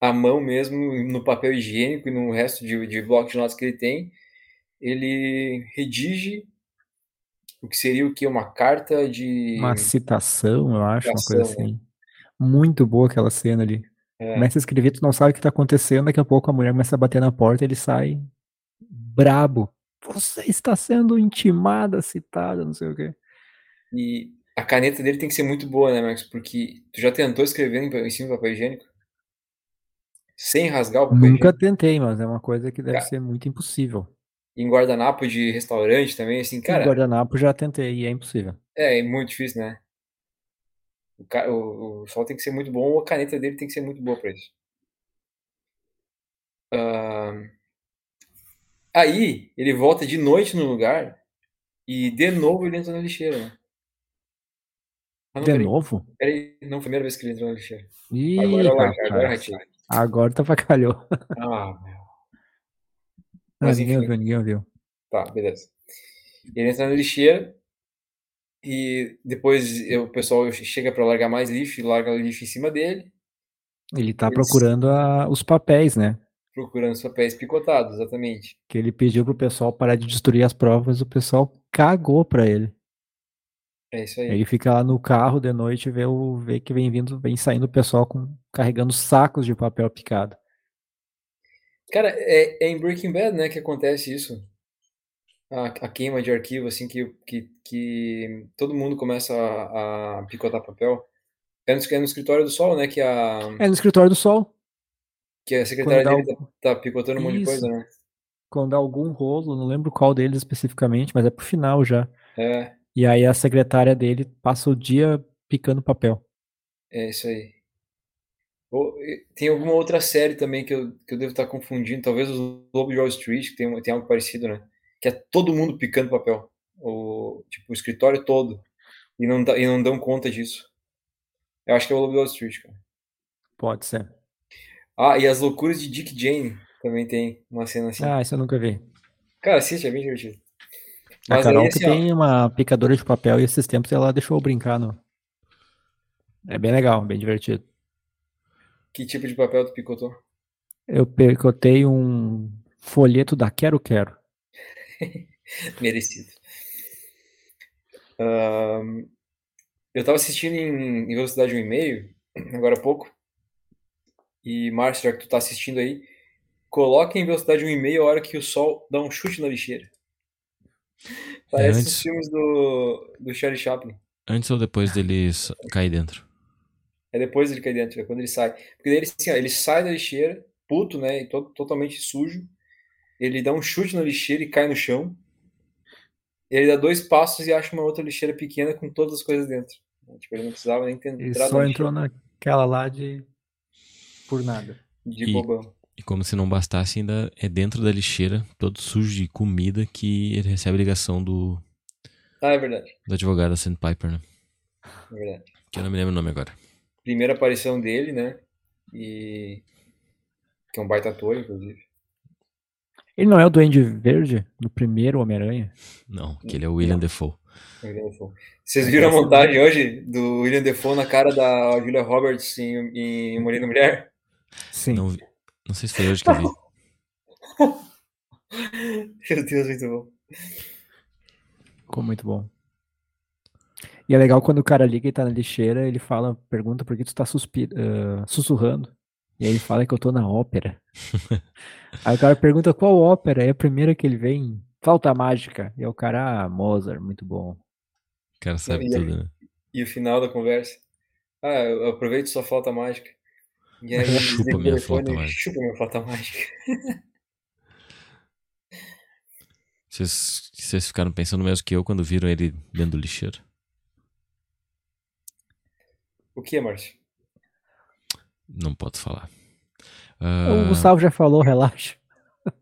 a mão mesmo no papel higiênico e no resto de, de bloco de notas que ele tem, ele redige o que seria o que? Uma carta de. Uma citação, eu acho, uma coisa Citação, né? assim. Muito boa aquela cena ali. É. Começa a escrever, tu não sabe o que tá acontecendo, daqui a pouco a mulher começa a bater na porta, ele sai brabo. Você está sendo intimada, citada, não sei o quê. E a caneta dele tem que ser muito boa, né, Max? Porque tu já tentou escrever em, em cima do papel higiênico? Sem rasgar o papel Nunca higiênico? tentei, mas é uma coisa que deve Cara. ser muito impossível. Em guardanapo de restaurante também, assim, Em cara, guardanapo já tentei e é impossível. é, é muito difícil, né? O, ca- o, o sol tem que ser muito bom, ou a caneta dele tem que ser muito boa para isso. Ah, aí, ele volta de noite no lugar e de novo ele entra na lixeira. né? Ah, não, De peraí, novo? peraí, não, primeira vez que ele entrou na lixeira. Ih, Agora, agora. Agora tá pra calhou. Ah, Mas ninguém enfim. ouviu, ninguém ouviu. Tá, beleza. Ele entra na lixeira e depois o pessoal chega para largar mais lixo e larga o lixo em cima dele, Ele tá Eles- procurando a- os papéis, né? procurando os papéis picotados, exatamente. Que ele pediu pro pessoal parar de destruir as provas, o pessoal cagou pra ele. É isso aí. Ele fica lá no carro de noite e vê, o, vê que vem vindo, vem saindo o pessoal com, carregando sacos de papel picado. Cara, é, é em Breaking Bad, né, que acontece isso. A, a queima de arquivo, assim, que, que, que todo mundo começa a, a picotar papel. É no, é no escritório do Sol, né, que a, É no escritório do Sol. que a secretária Quando dá dele tá, tá picotando um monte de Isso. coisa, né? Quando dá algum rolo, não lembro qual deles especificamente, mas é pro final já. É, E aí a secretária dele passa o dia picando papel. é isso aí. Tem alguma outra série também que eu, que eu devo estar confundindo, talvez o Lobo de Wall Street, que tem, tem algo parecido, né? Que é todo mundo picando papel. O, tipo, o escritório todo. E não, e não dão conta disso. Eu acho que é o Lobo de Wall Street, cara. Pode ser. Ah, e as loucuras de Dick Jane também tem uma cena assim. Ah, isso eu nunca vi. Cara, assiste, é bem divertido. A Mas Carol aí, que assim, ó, tem uma picadora de papel e esses tempos ela deixou eu brincar no. É bem legal, bem divertido. Que tipo de papel tu picotou? Eu picotei um folheto da Quero Quero. Merecido. Eu tava assistindo em, em velocidade 1,5, agora há pouco. E, Márcio, já que tu tá assistindo aí, coloca em velocidade 1,5 a hora que o sol dá um chute na lixeira. Parece antes. os filmes do, do Charlie Chaplin. Antes ou depois dele cair dentro? É depois ele cai dentro, é quando ele sai. Porque daí ele, assim, ó, ele sai da lixeira, puto, né? E to- totalmente sujo. Ele dá um chute na lixeira e cai no chão. Ele dá dois passos e acha uma outra lixeira pequena com todas as coisas dentro. Tipo, ele não precisava nem ter Ele só na entrou naquela lá de. Por nada. de E- bobão. E como se não bastasse, ainda é dentro da lixeira, todo sujo de comida, que ele recebe a ligação do, Ah, é verdade. do advogado Sandpiper, né? É verdade. Que eu não me lembro o nome agora. Primeira aparição dele, né? E. Que é um baita ator, inclusive. Ele não é o Duende Verde no primeiro Homem-Aranha? Não, que ele é o William Defoe. Vocês viram a montagem hoje do William Defoe na cara da Julia Roberts em, em Morena Mulher? Sim. Não, não sei se foi hoje que eu vi. Meu Deus, muito bom. Ficou muito bom. E é legal quando o cara liga e tá na lixeira, ele fala, pergunta por que tu tá suspi- ah, sussurrando. E aí ele fala que eu tô na ópera. aí o cara pergunta qual ópera? É a primeira que ele vem. Falta mágica. E aí o cara, ah, Mozart, muito bom. O cara sabe E- tudo, né? E o final da conversa. Ah, eu aproveito sua flauta mágica. E aí, ele Chupa minha flauta e mágica. Chupa minha flauta mágica. Vocês, vocês ficaram pensando mesmo que eu quando viram ele dentro do lixeiro? O que, Márcio? Não posso falar. O Ah, Gustavo já falou, relaxa.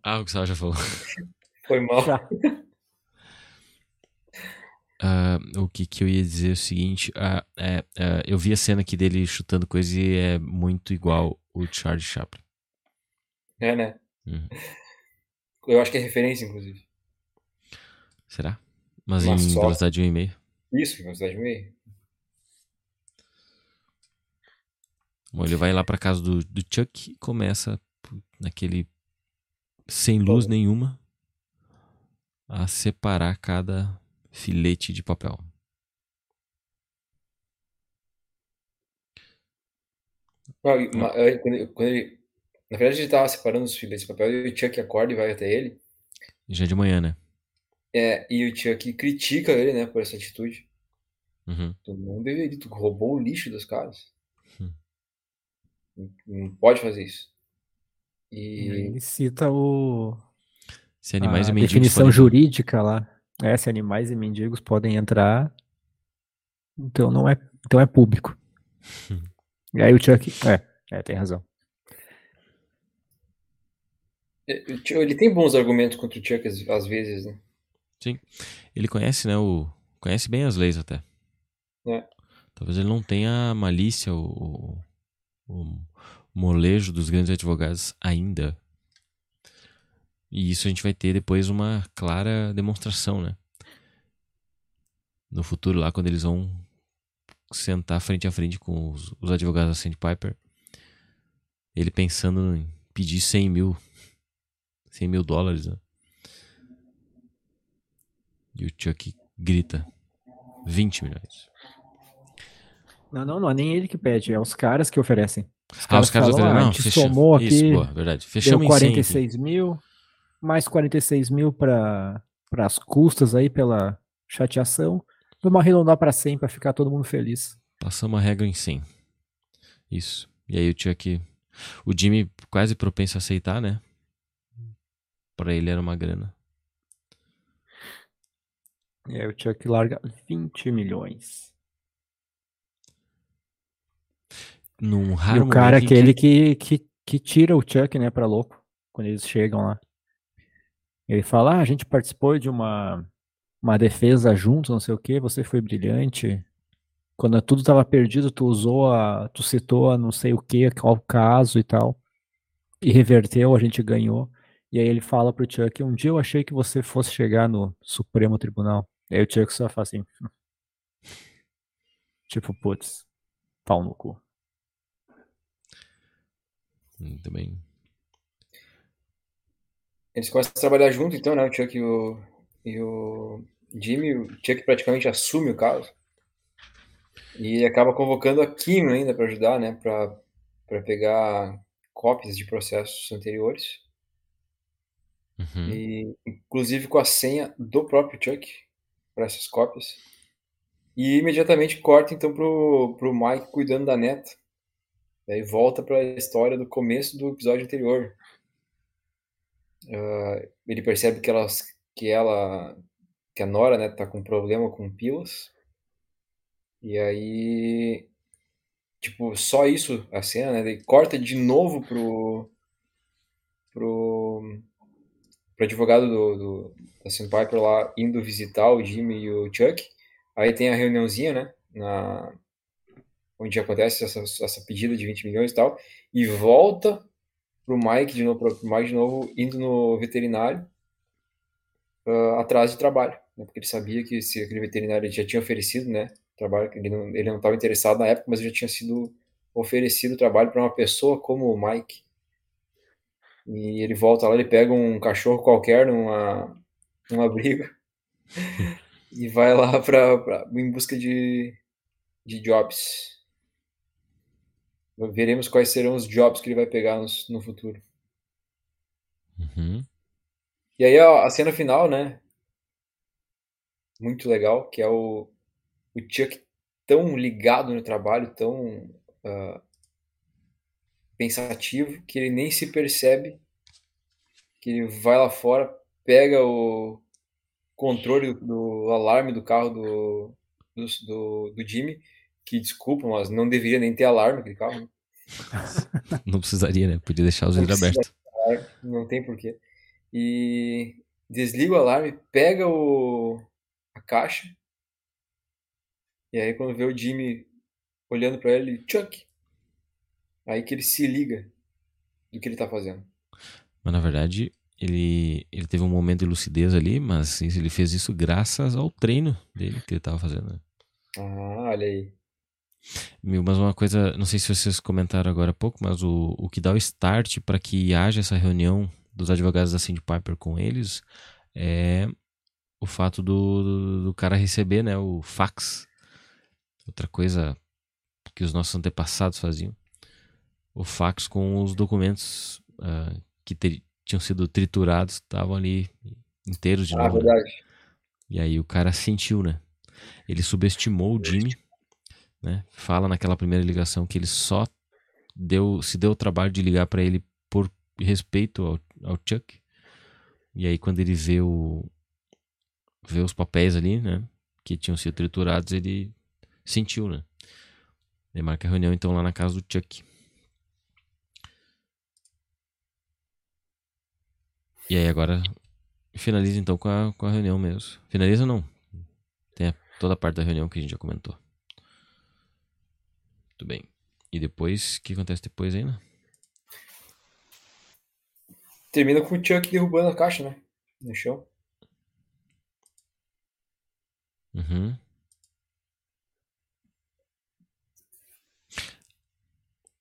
ah, o Gustavo já falou. Foi mal. Já. Ah, o que, que eu ia dizer é o seguinte: ah, é, eu vi a cena aqui dele chutando coisa e é muito igual o Charlie Chaplin. É, né? Uhum. Eu acho que é referência, inclusive. Será? Mas Mas em só- velocidade de 1,5. Isso, velocidade meio. Bom, ele vai lá pra casa do, do Chuck e começa naquele. sem luz nenhuma a separar cada filete de papel. Não, é, quando, quando ele, na verdade, ele tava separando os filetes de papel e o Chuck acorda e vai até ele. Já é de manhã, né? É, e o Chuck critica ele, né, por essa atitude. Uhum. Tu não deveria, tu roubou o lixo dos caras. Não, pode fazer isso. E E ele cita o, Se animais a e mendigos definição podem- jurídica lá. É, se animais e mendigos podem entrar, então não é, então é público. E aí o Chuck. É, é, tem razão. É, Ele tem bons argumentos contra o Chuck às, vezes, né? Ele conhece, né? O, conhece bem as leis até. É. Talvez ele não tenha a malícia, o, o molejo dos grandes advogados ainda. E isso a gente vai ter depois uma clara demonstração, né? No futuro, lá, quando eles vão sentar frente a frente com os, os advogados da Sandpiper, ele pensando em pedir 100 mil, 100 mil dólares, né? E o Chuck grita 20 milhões. Não, não, não é nem ele que pede, é os caras que oferecem. ah, os caras falam, oferecem. "Ah, Não, somou aqui, Isso, boa, verdade. deu Fechamos em 100 aqui. 46 mil, mais 46 mil para as custas aí pela chateação. Vamos arredondar para 100 para ficar todo mundo feliz. Passamos a regra em 100. Isso. E aí o Chuck. O Jimmy quase propenso a aceitar, né? Pra ele era uma grana. E aí o Chuck larga 20 milhões. Num E raro o cara em aquele que, que, que tira o Chuck, né, pra louco, quando eles chegam lá. Ele fala, ah, a gente participou de uma, uma defesa juntos, não sei o que, você foi brilhante. Quando tudo tava perdido, tu usou a, tu citou a não sei o que, qual caso e tal. E reverteu, a gente ganhou. E aí ele fala pro Chuck, um dia eu achei que você fosse chegar no Supremo Tribunal. E aí o Chuck só faz assim. Tipo, putz, pau no cu. Hum, Também. Eles começam a trabalhar junto, então, né? O Chuck e o, e o Jimmy. O Chuck praticamente assume o caso. E ele acaba convocando a Kim ainda para ajudar, né? Para pegar cópias de processos anteriores. Uhum. E, inclusive com a senha do próprio Chuck para essas cópias. E imediatamente corta então pro, pro Mike cuidando da neta. E aí volta para a história do começo do episódio anterior. Ah, ele percebe que ela, que ela, que a Nora, né, tá com problema com pilas. E aí, tipo, só isso a cena, né? Ele corta de novo pro pro pro advogado do, do da Sandpiper lá indo visitar o Jimmy e o Chuck. Aí tem a reuniãozinha, né? Na, onde acontece essa, essa pedida de 20 milhões e tal. E volta pro Mike de novo, pro Mike de novo indo no veterinário ah, atrás de trabalho. Né? Porque ele sabia que se aquele veterinário já tinha oferecido, né? Trabalho, ele não ele não estava interessado na época, mas já tinha sido oferecido trabalho para uma pessoa como o Mike. E ele volta lá, ele pega um cachorro qualquer numa, numa briga e vai lá pra, em busca de, de jobs. Veremos quais serão os jobs que ele vai pegar no, no futuro. Uhum. E aí a, a cena final, né? Muito legal, que é o, o Chuck tão ligado no trabalho, tão ah, pensativo, que ele nem se percebe que ele vai lá fora, pega o controle do, do alarme do carro do, do, do, do Jimmy, que desculpa, mas não deveria nem ter alarme aquele carro. né? Não precisaria, né? Podia deixar os vidros abertos. Não tem porquê. E desliga o alarme, pega o, a caixa. E aí quando vê o Jimmy olhando pra ele, Chuck. Aí que ele se liga do que ele tá fazendo. Mas na verdade, ele, ele teve um momento de lucidez ali, mas ele fez isso graças ao treino dele que ele tava fazendo. né? Ah, olha aí. Meu, Mas uma coisa, não sei se vocês comentaram agora há pouco, mas o, o que dá o start para que haja essa reunião dos advogados da Cindy Piper com eles é o fato do, do, do cara receber né, o fax. Outra coisa que os nossos antepassados faziam. O fax com os documentos ah, que ter- tinham sido triturados, estavam ali inteiros de Ah, novo. né? E aí o cara sentiu, né? Ele subestimou o Jimmy, né? Fala naquela primeira ligação que ele só deu, se deu o trabalho de ligar pra ele por respeito ao, ao Chuck. E aí quando ele vê o vê os papéis ali, né, que tinham sido triturados, ele sentiu, né? Ele marca a reunião então lá na casa do Chuck. E aí agora finaliza então com a, com a reunião mesmo. Finaliza não. Tem a- toda a parte da reunião que a gente já comentou. Muito bem. E depois, o que acontece depois ainda? Termina com o Chuck derrubando a caixa, né? No chão. Uhum.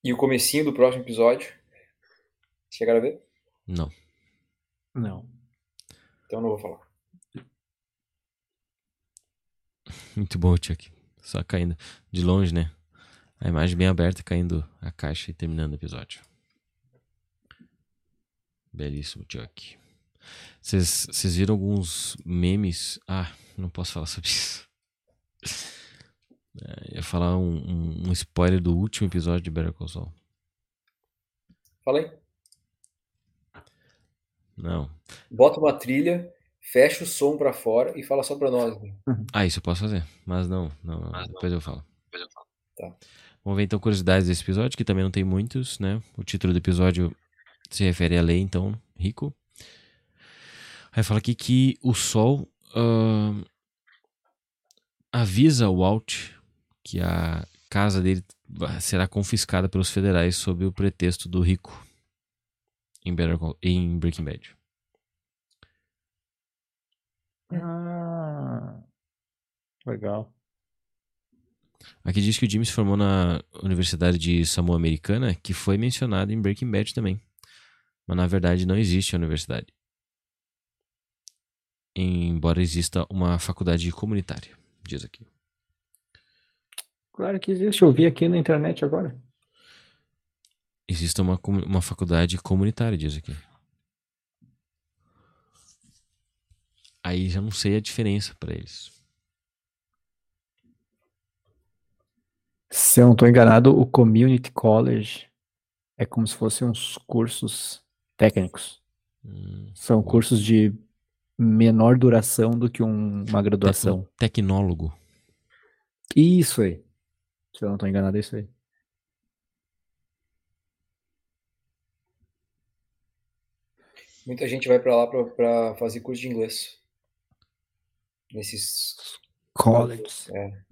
E o comecinho do próximo episódio. Chegaram a ver? Não. Não. Então eu não vou falar. Muito bom, Chuck. Só caindo de longe, né? A imagem bem aberta, caindo a caixa e terminando o episódio. Belíssimo, Chuck. Vocês viram alguns memes? Ah, não posso falar sobre isso. É, ia falar um, um- um spoiler do último episódio de Better Call Saul. Fala aí. Não. Bota uma trilha, fecha o som pra fora e fala só pra nós. né? Ah, isso eu posso fazer. Mas não, não, não. depois eu falo. Tá. Vamos ver então curiosidades desse episódio, que também não tem muitos, né? O título do episódio se refere à lei, então, rico. Aí fala aqui que o Sol ahn, avisa o Walt que a casa dele será confiscada pelos federais sob o pretexto do rico em, Better Call- em Breaking Bad. Ah, legal. Aqui diz que o Jimmy se formou na Universidade de Samoa Americana, que foi mencionado em Breaking Bad também. Mas na verdade não existe a universidade. Embora exista uma faculdade comunitária, diz aqui. Claro que existe. Eu vi aqui na internet agora. Existe uma, uma faculdade comunitária, diz aqui. Aí já não sei a diferença pra eles. Se eu não estou enganado, o Community College é como se fossem uns cursos técnicos. Hum, São Boa. cursos de menor duração do que um- uma graduação. tecnólogo. Isso aí. Se eu não estou enganado, é isso aí. Muita gente vai pra lá pra, pra fazer curso de inglês. Nesses. College. É.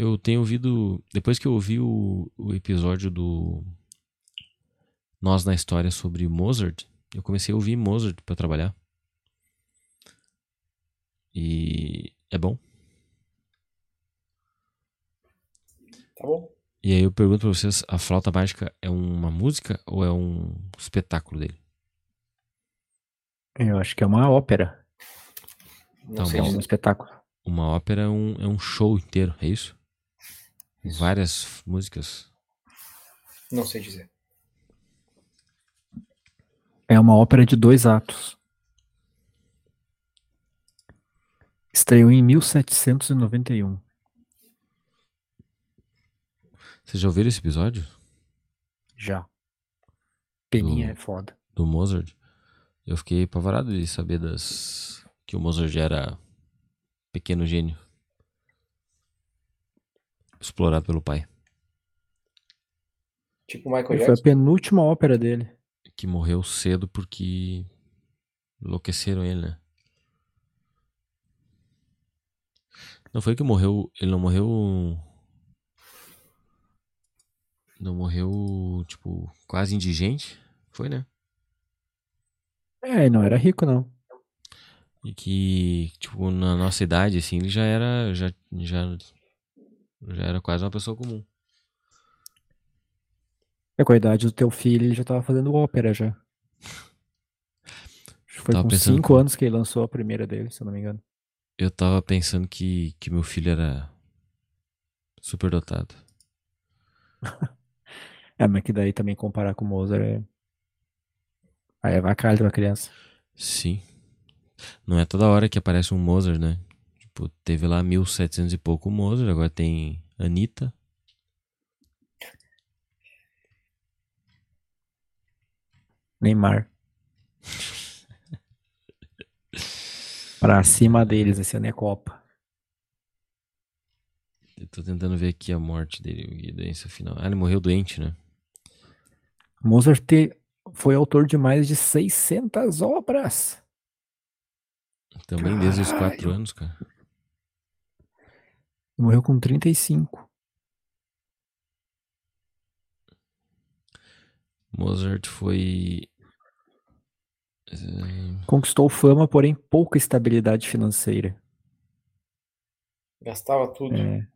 Eu tenho ouvido. Depois que eu ouvi o, o episódio do Nós na História sobre Mozart, eu comecei a ouvir Mozart pra trabalhar. E é bom. Tá bom? E aí eu pergunto pra vocês: a flauta mágica é uma música ou é um espetáculo dele? Eu acho que é uma ópera. Não Tá sei É bom. um dizer. espetáculo. Uma ópera é um, é um show inteiro, é isso? Várias f- músicas. Não sei dizer. É uma ópera de dois atos. Estreou em 1791. Vocês já ouviram esse episódio Já. Peninha Do- é foda. do Mozart? Eu fiquei apavorado de saber das que o Mozart era pequeno gênio. Explorado pelo pai. Tipo o Michael Foi a Jackson. penúltima ópera dele. Que morreu cedo porque enlouqueceram ele, né? Não foi que morreu. Ele não morreu. Não morreu, tipo, quase indigente? Foi, né? É, não era rico, não. E que, tipo, na nossa idade, assim, ele já era. Já, já, já era quase uma pessoa comum. É com a idade do teu filho, ele já tava fazendo ópera já. Acho que foi com pensando 5 que- anos que ele lançou a primeira dele, se eu não me engano. Eu tava pensando que, que meu filho era super dotado. É, mas que daí também comparar com o Mozart é. Aí é vacalho pra criança. Sim. Não é toda hora que aparece um Mozart, né? Tipo, teve lá 1700 e pouco o Mozart, agora tem Anitta. Neymar. pra cima deles, esse ano é Copa. Eu tô tentando ver aqui a morte dele, a doença final. Ah, ele morreu doente, né? Mozart te- foi autor de mais de 600 obras. Também desde os quatro Caralho. anos, cara. Morreu com 35. Mozart foi. eh, Conquistou fama, porém pouca estabilidade financeira. Gastava tudo. É,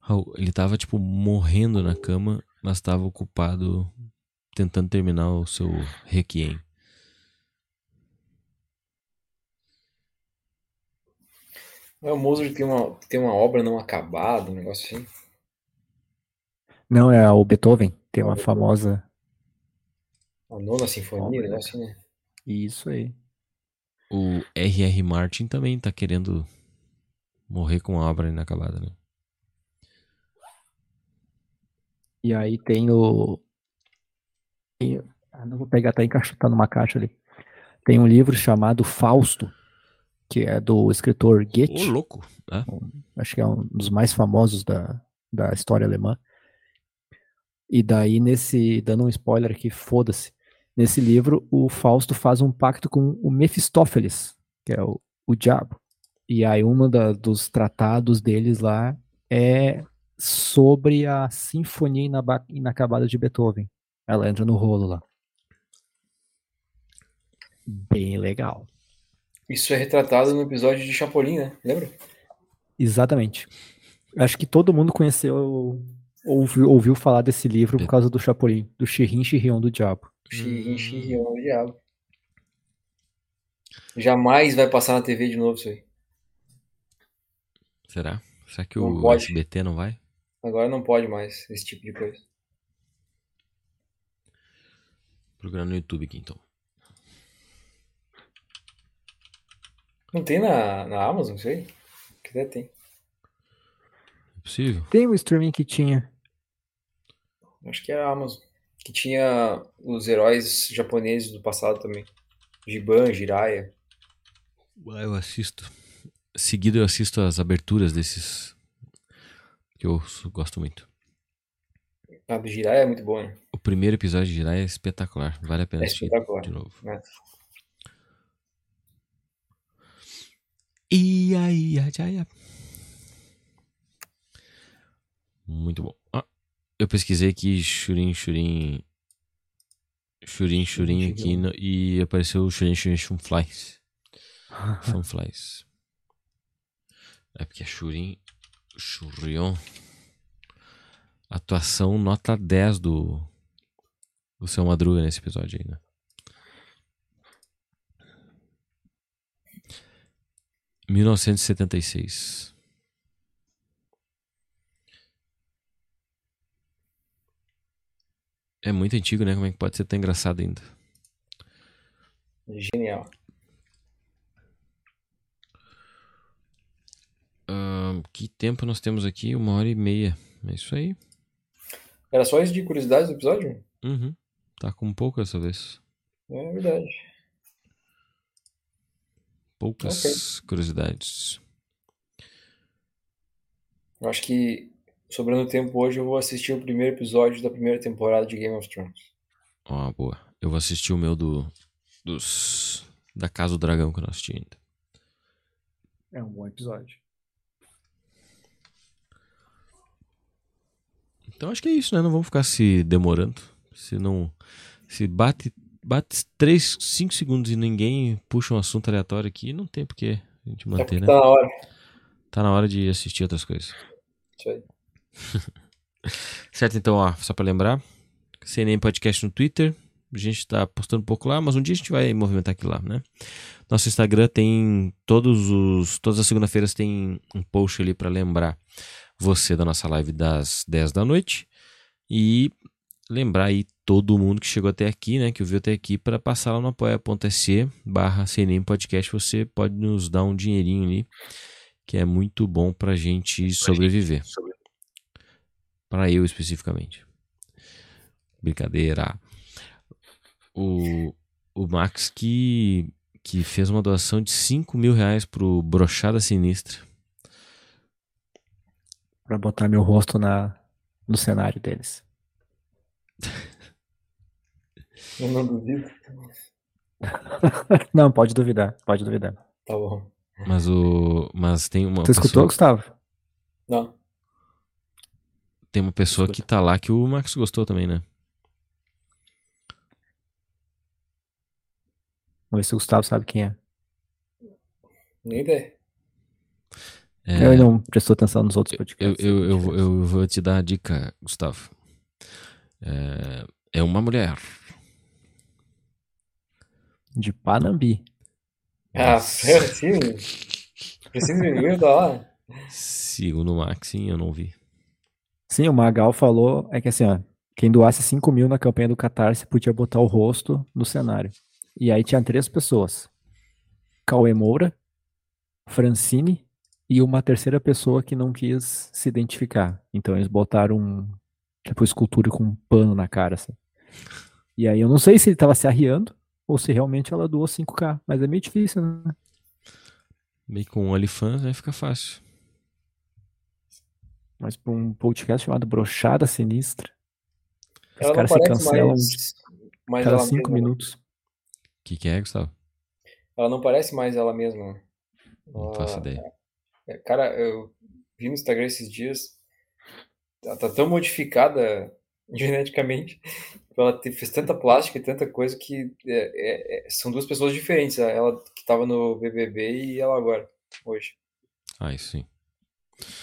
Raul, ele tava, tipo, morrendo na cama, mas tava ocupado tentando terminar o seu Requiem. É, o Mozart tem uma, tem uma obra não acabada, um negócio assim. Não, é o Beethoven. Tem Ah, uma famosa. A nona sinfonia, um Obra, negócio assim, né? Isso aí. O R.R. Martin também tá querendo morrer com a obra inacabada, né? E aí tem o. ah, não vou pegar, tá encaixado, tá numa caixa ali. Tem um livro chamado Fausto, que é do escritor Ô, Goethe. louco! Ah, acho que é um dos mais famosos da, da história alemã. E daí, nesse, dando um spoiler aqui, foda-se. Nesse livro, o Fausto faz um pacto com o Mefistófeles, que é o, o diabo. E aí, um dos tratados deles lá é sobre a Sinfonia Inacabada de Beethoven. Ela entra no rolo lá. Bem legal. Isso é retratado no episódio de Chapolin, né? Lembra? Exatamente. Acho que todo mundo conheceu, ouviu, ouviu falar desse livro por causa do Chapolin, do Chirin Chirion do Diabo. Chirin, Hum. Chirion, o diabo. Jamais vai passar na TV de novo isso aí. será? Será que Não o pode. SBT não vai? Agora não pode mais esse tipo de coisa. Procurar no YouTube aqui, então. Não tem na, na Amazon isso aí? Que até tem. É possível? Tem um streaming que tinha. Acho que é a Amazon. Que tinha os heróis japoneses do passado também. Giban, Jiraiya. Ah, eu assisto. Seguido eu assisto as aberturas desses. Que eu gosto muito. A do Jiraiya é muito boa, né? O primeiro episódio de Jirai é espetacular. Vale a pena É assistir espetacular. de novo. né? Ia, ia, ia. Muito bom. Ah, eu pesquisei aqui Shurin Shurin. Shurin Shurin aqui no- e apareceu o Shurin Shurin Shunflies. Shunflies. É porque é Shurin Shurion. Atuação nota 10 do. Do seu Madruga nesse episódio aí, né? Mil novecentos e setenta e seis. É muito antigo, né? Como é que pode ser tão engraçado ainda? Genial. Ahn, que tempo nós temos aqui? Uma hora e meia. É isso aí. Era só isso de curiosidades do episódio? Uhum. Tá com pouco dessa vez. É verdade. Poucas curiosidades. Eu acho que, sobrando tempo hoje, eu vou assistir o primeiro episódio da primeira temporada de Game of Thrones. Ó, boa. Eu vou assistir o meu do. Dos. Da Casa do Dragão que eu não assisti ainda. É um bom episódio. Então acho que é isso, né? Não vamos ficar se demorando. Se não. Se bate. Bate 3, 5 segundos e ninguém puxa um assunto aleatório aqui, não tem porque a gente É manter, porque né? tá na hora. Tá na hora de assistir outras coisas. Isso aí. Certo, então, ó, só pra lembrar, CNM Podcast no Twitter, a gente tá postando um pouco lá, mas um dia a gente vai movimentar aquilo lá, né? Nosso Instagram tem todos os, todas as segunda-feiras tem um post ali pra lembrar você da nossa live das 10 da noite e lembrar aí todo mundo que chegou até aqui, né, que ouviu até aqui, para passar lá no apoia.se barra CNM Podcast, você pode nos dar um dinheirinho ali, que é muito bom pra gente sobreviver. Para eu especificamente. Brincadeira. O, o Max que, que fez uma doação de 5 mil reais pro Brochada Sinistra. Pra botar meu rosto na, no cenário deles. Eu não duvido. Não, pode duvidar, pode duvidar. Tá bom. Mas o. Mas tem uma Tu escutou, pessoa, Gustavo? Não. tem uma pessoa que tá lá que o Max gostou também, né? Vamos ver se o Gustavo sabe quem é. Nem ideia. É, Ele não prestou atenção nos outros eu, podcasts. eu, eu, vou- eu vou te dar a dica, Gustavo. É, uma mulher. De Panambi. Ah, sim. Preciso de tá lá. Segundo o Max, sim, eu não vi. Sim, o Magal falou, é que assim, ó, quem doasse 5 mil na campanha do Catarse podia botar o rosto no cenário. E aí tinha três pessoas. Cauê Moura, Francine e uma terceira pessoa que não quis se identificar. Então eles botaram um, tipo escultura com um pano na cara, assim. E aí eu não sei se ele tava se arriando ou se realmente ela doou 5k, mas é meio difícil, né? Meio que com OnlyFans aí fica fácil. Mas pra um podcast chamado Brochada Sinistra, os Ela não caras se parece cancelam mais, cada ela 5 mesma. minutos. O que, que é, Gustavo? Ela não parece mais ela mesma. Não Ela- faço ideia. É, Cara, eu vi no Instagram esses dias. Ela tá tão modificada geneticamente. Ela te- fez tanta plástica e tanta coisa que é- é- é- são duas pessoas diferentes. Ela que tava no BBB e ela agora, hoje. Ah, isso sim.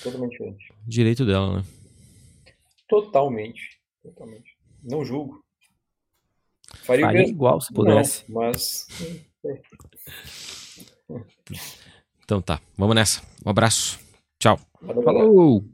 Totalmente diferente. Direito dela, né? Totalmente. Totalmente. Não julgo. Faria Faria igual se Não, pudesse. mas Então tá, vamos nessa. Um abraço. Tchau. Valeu. Falou!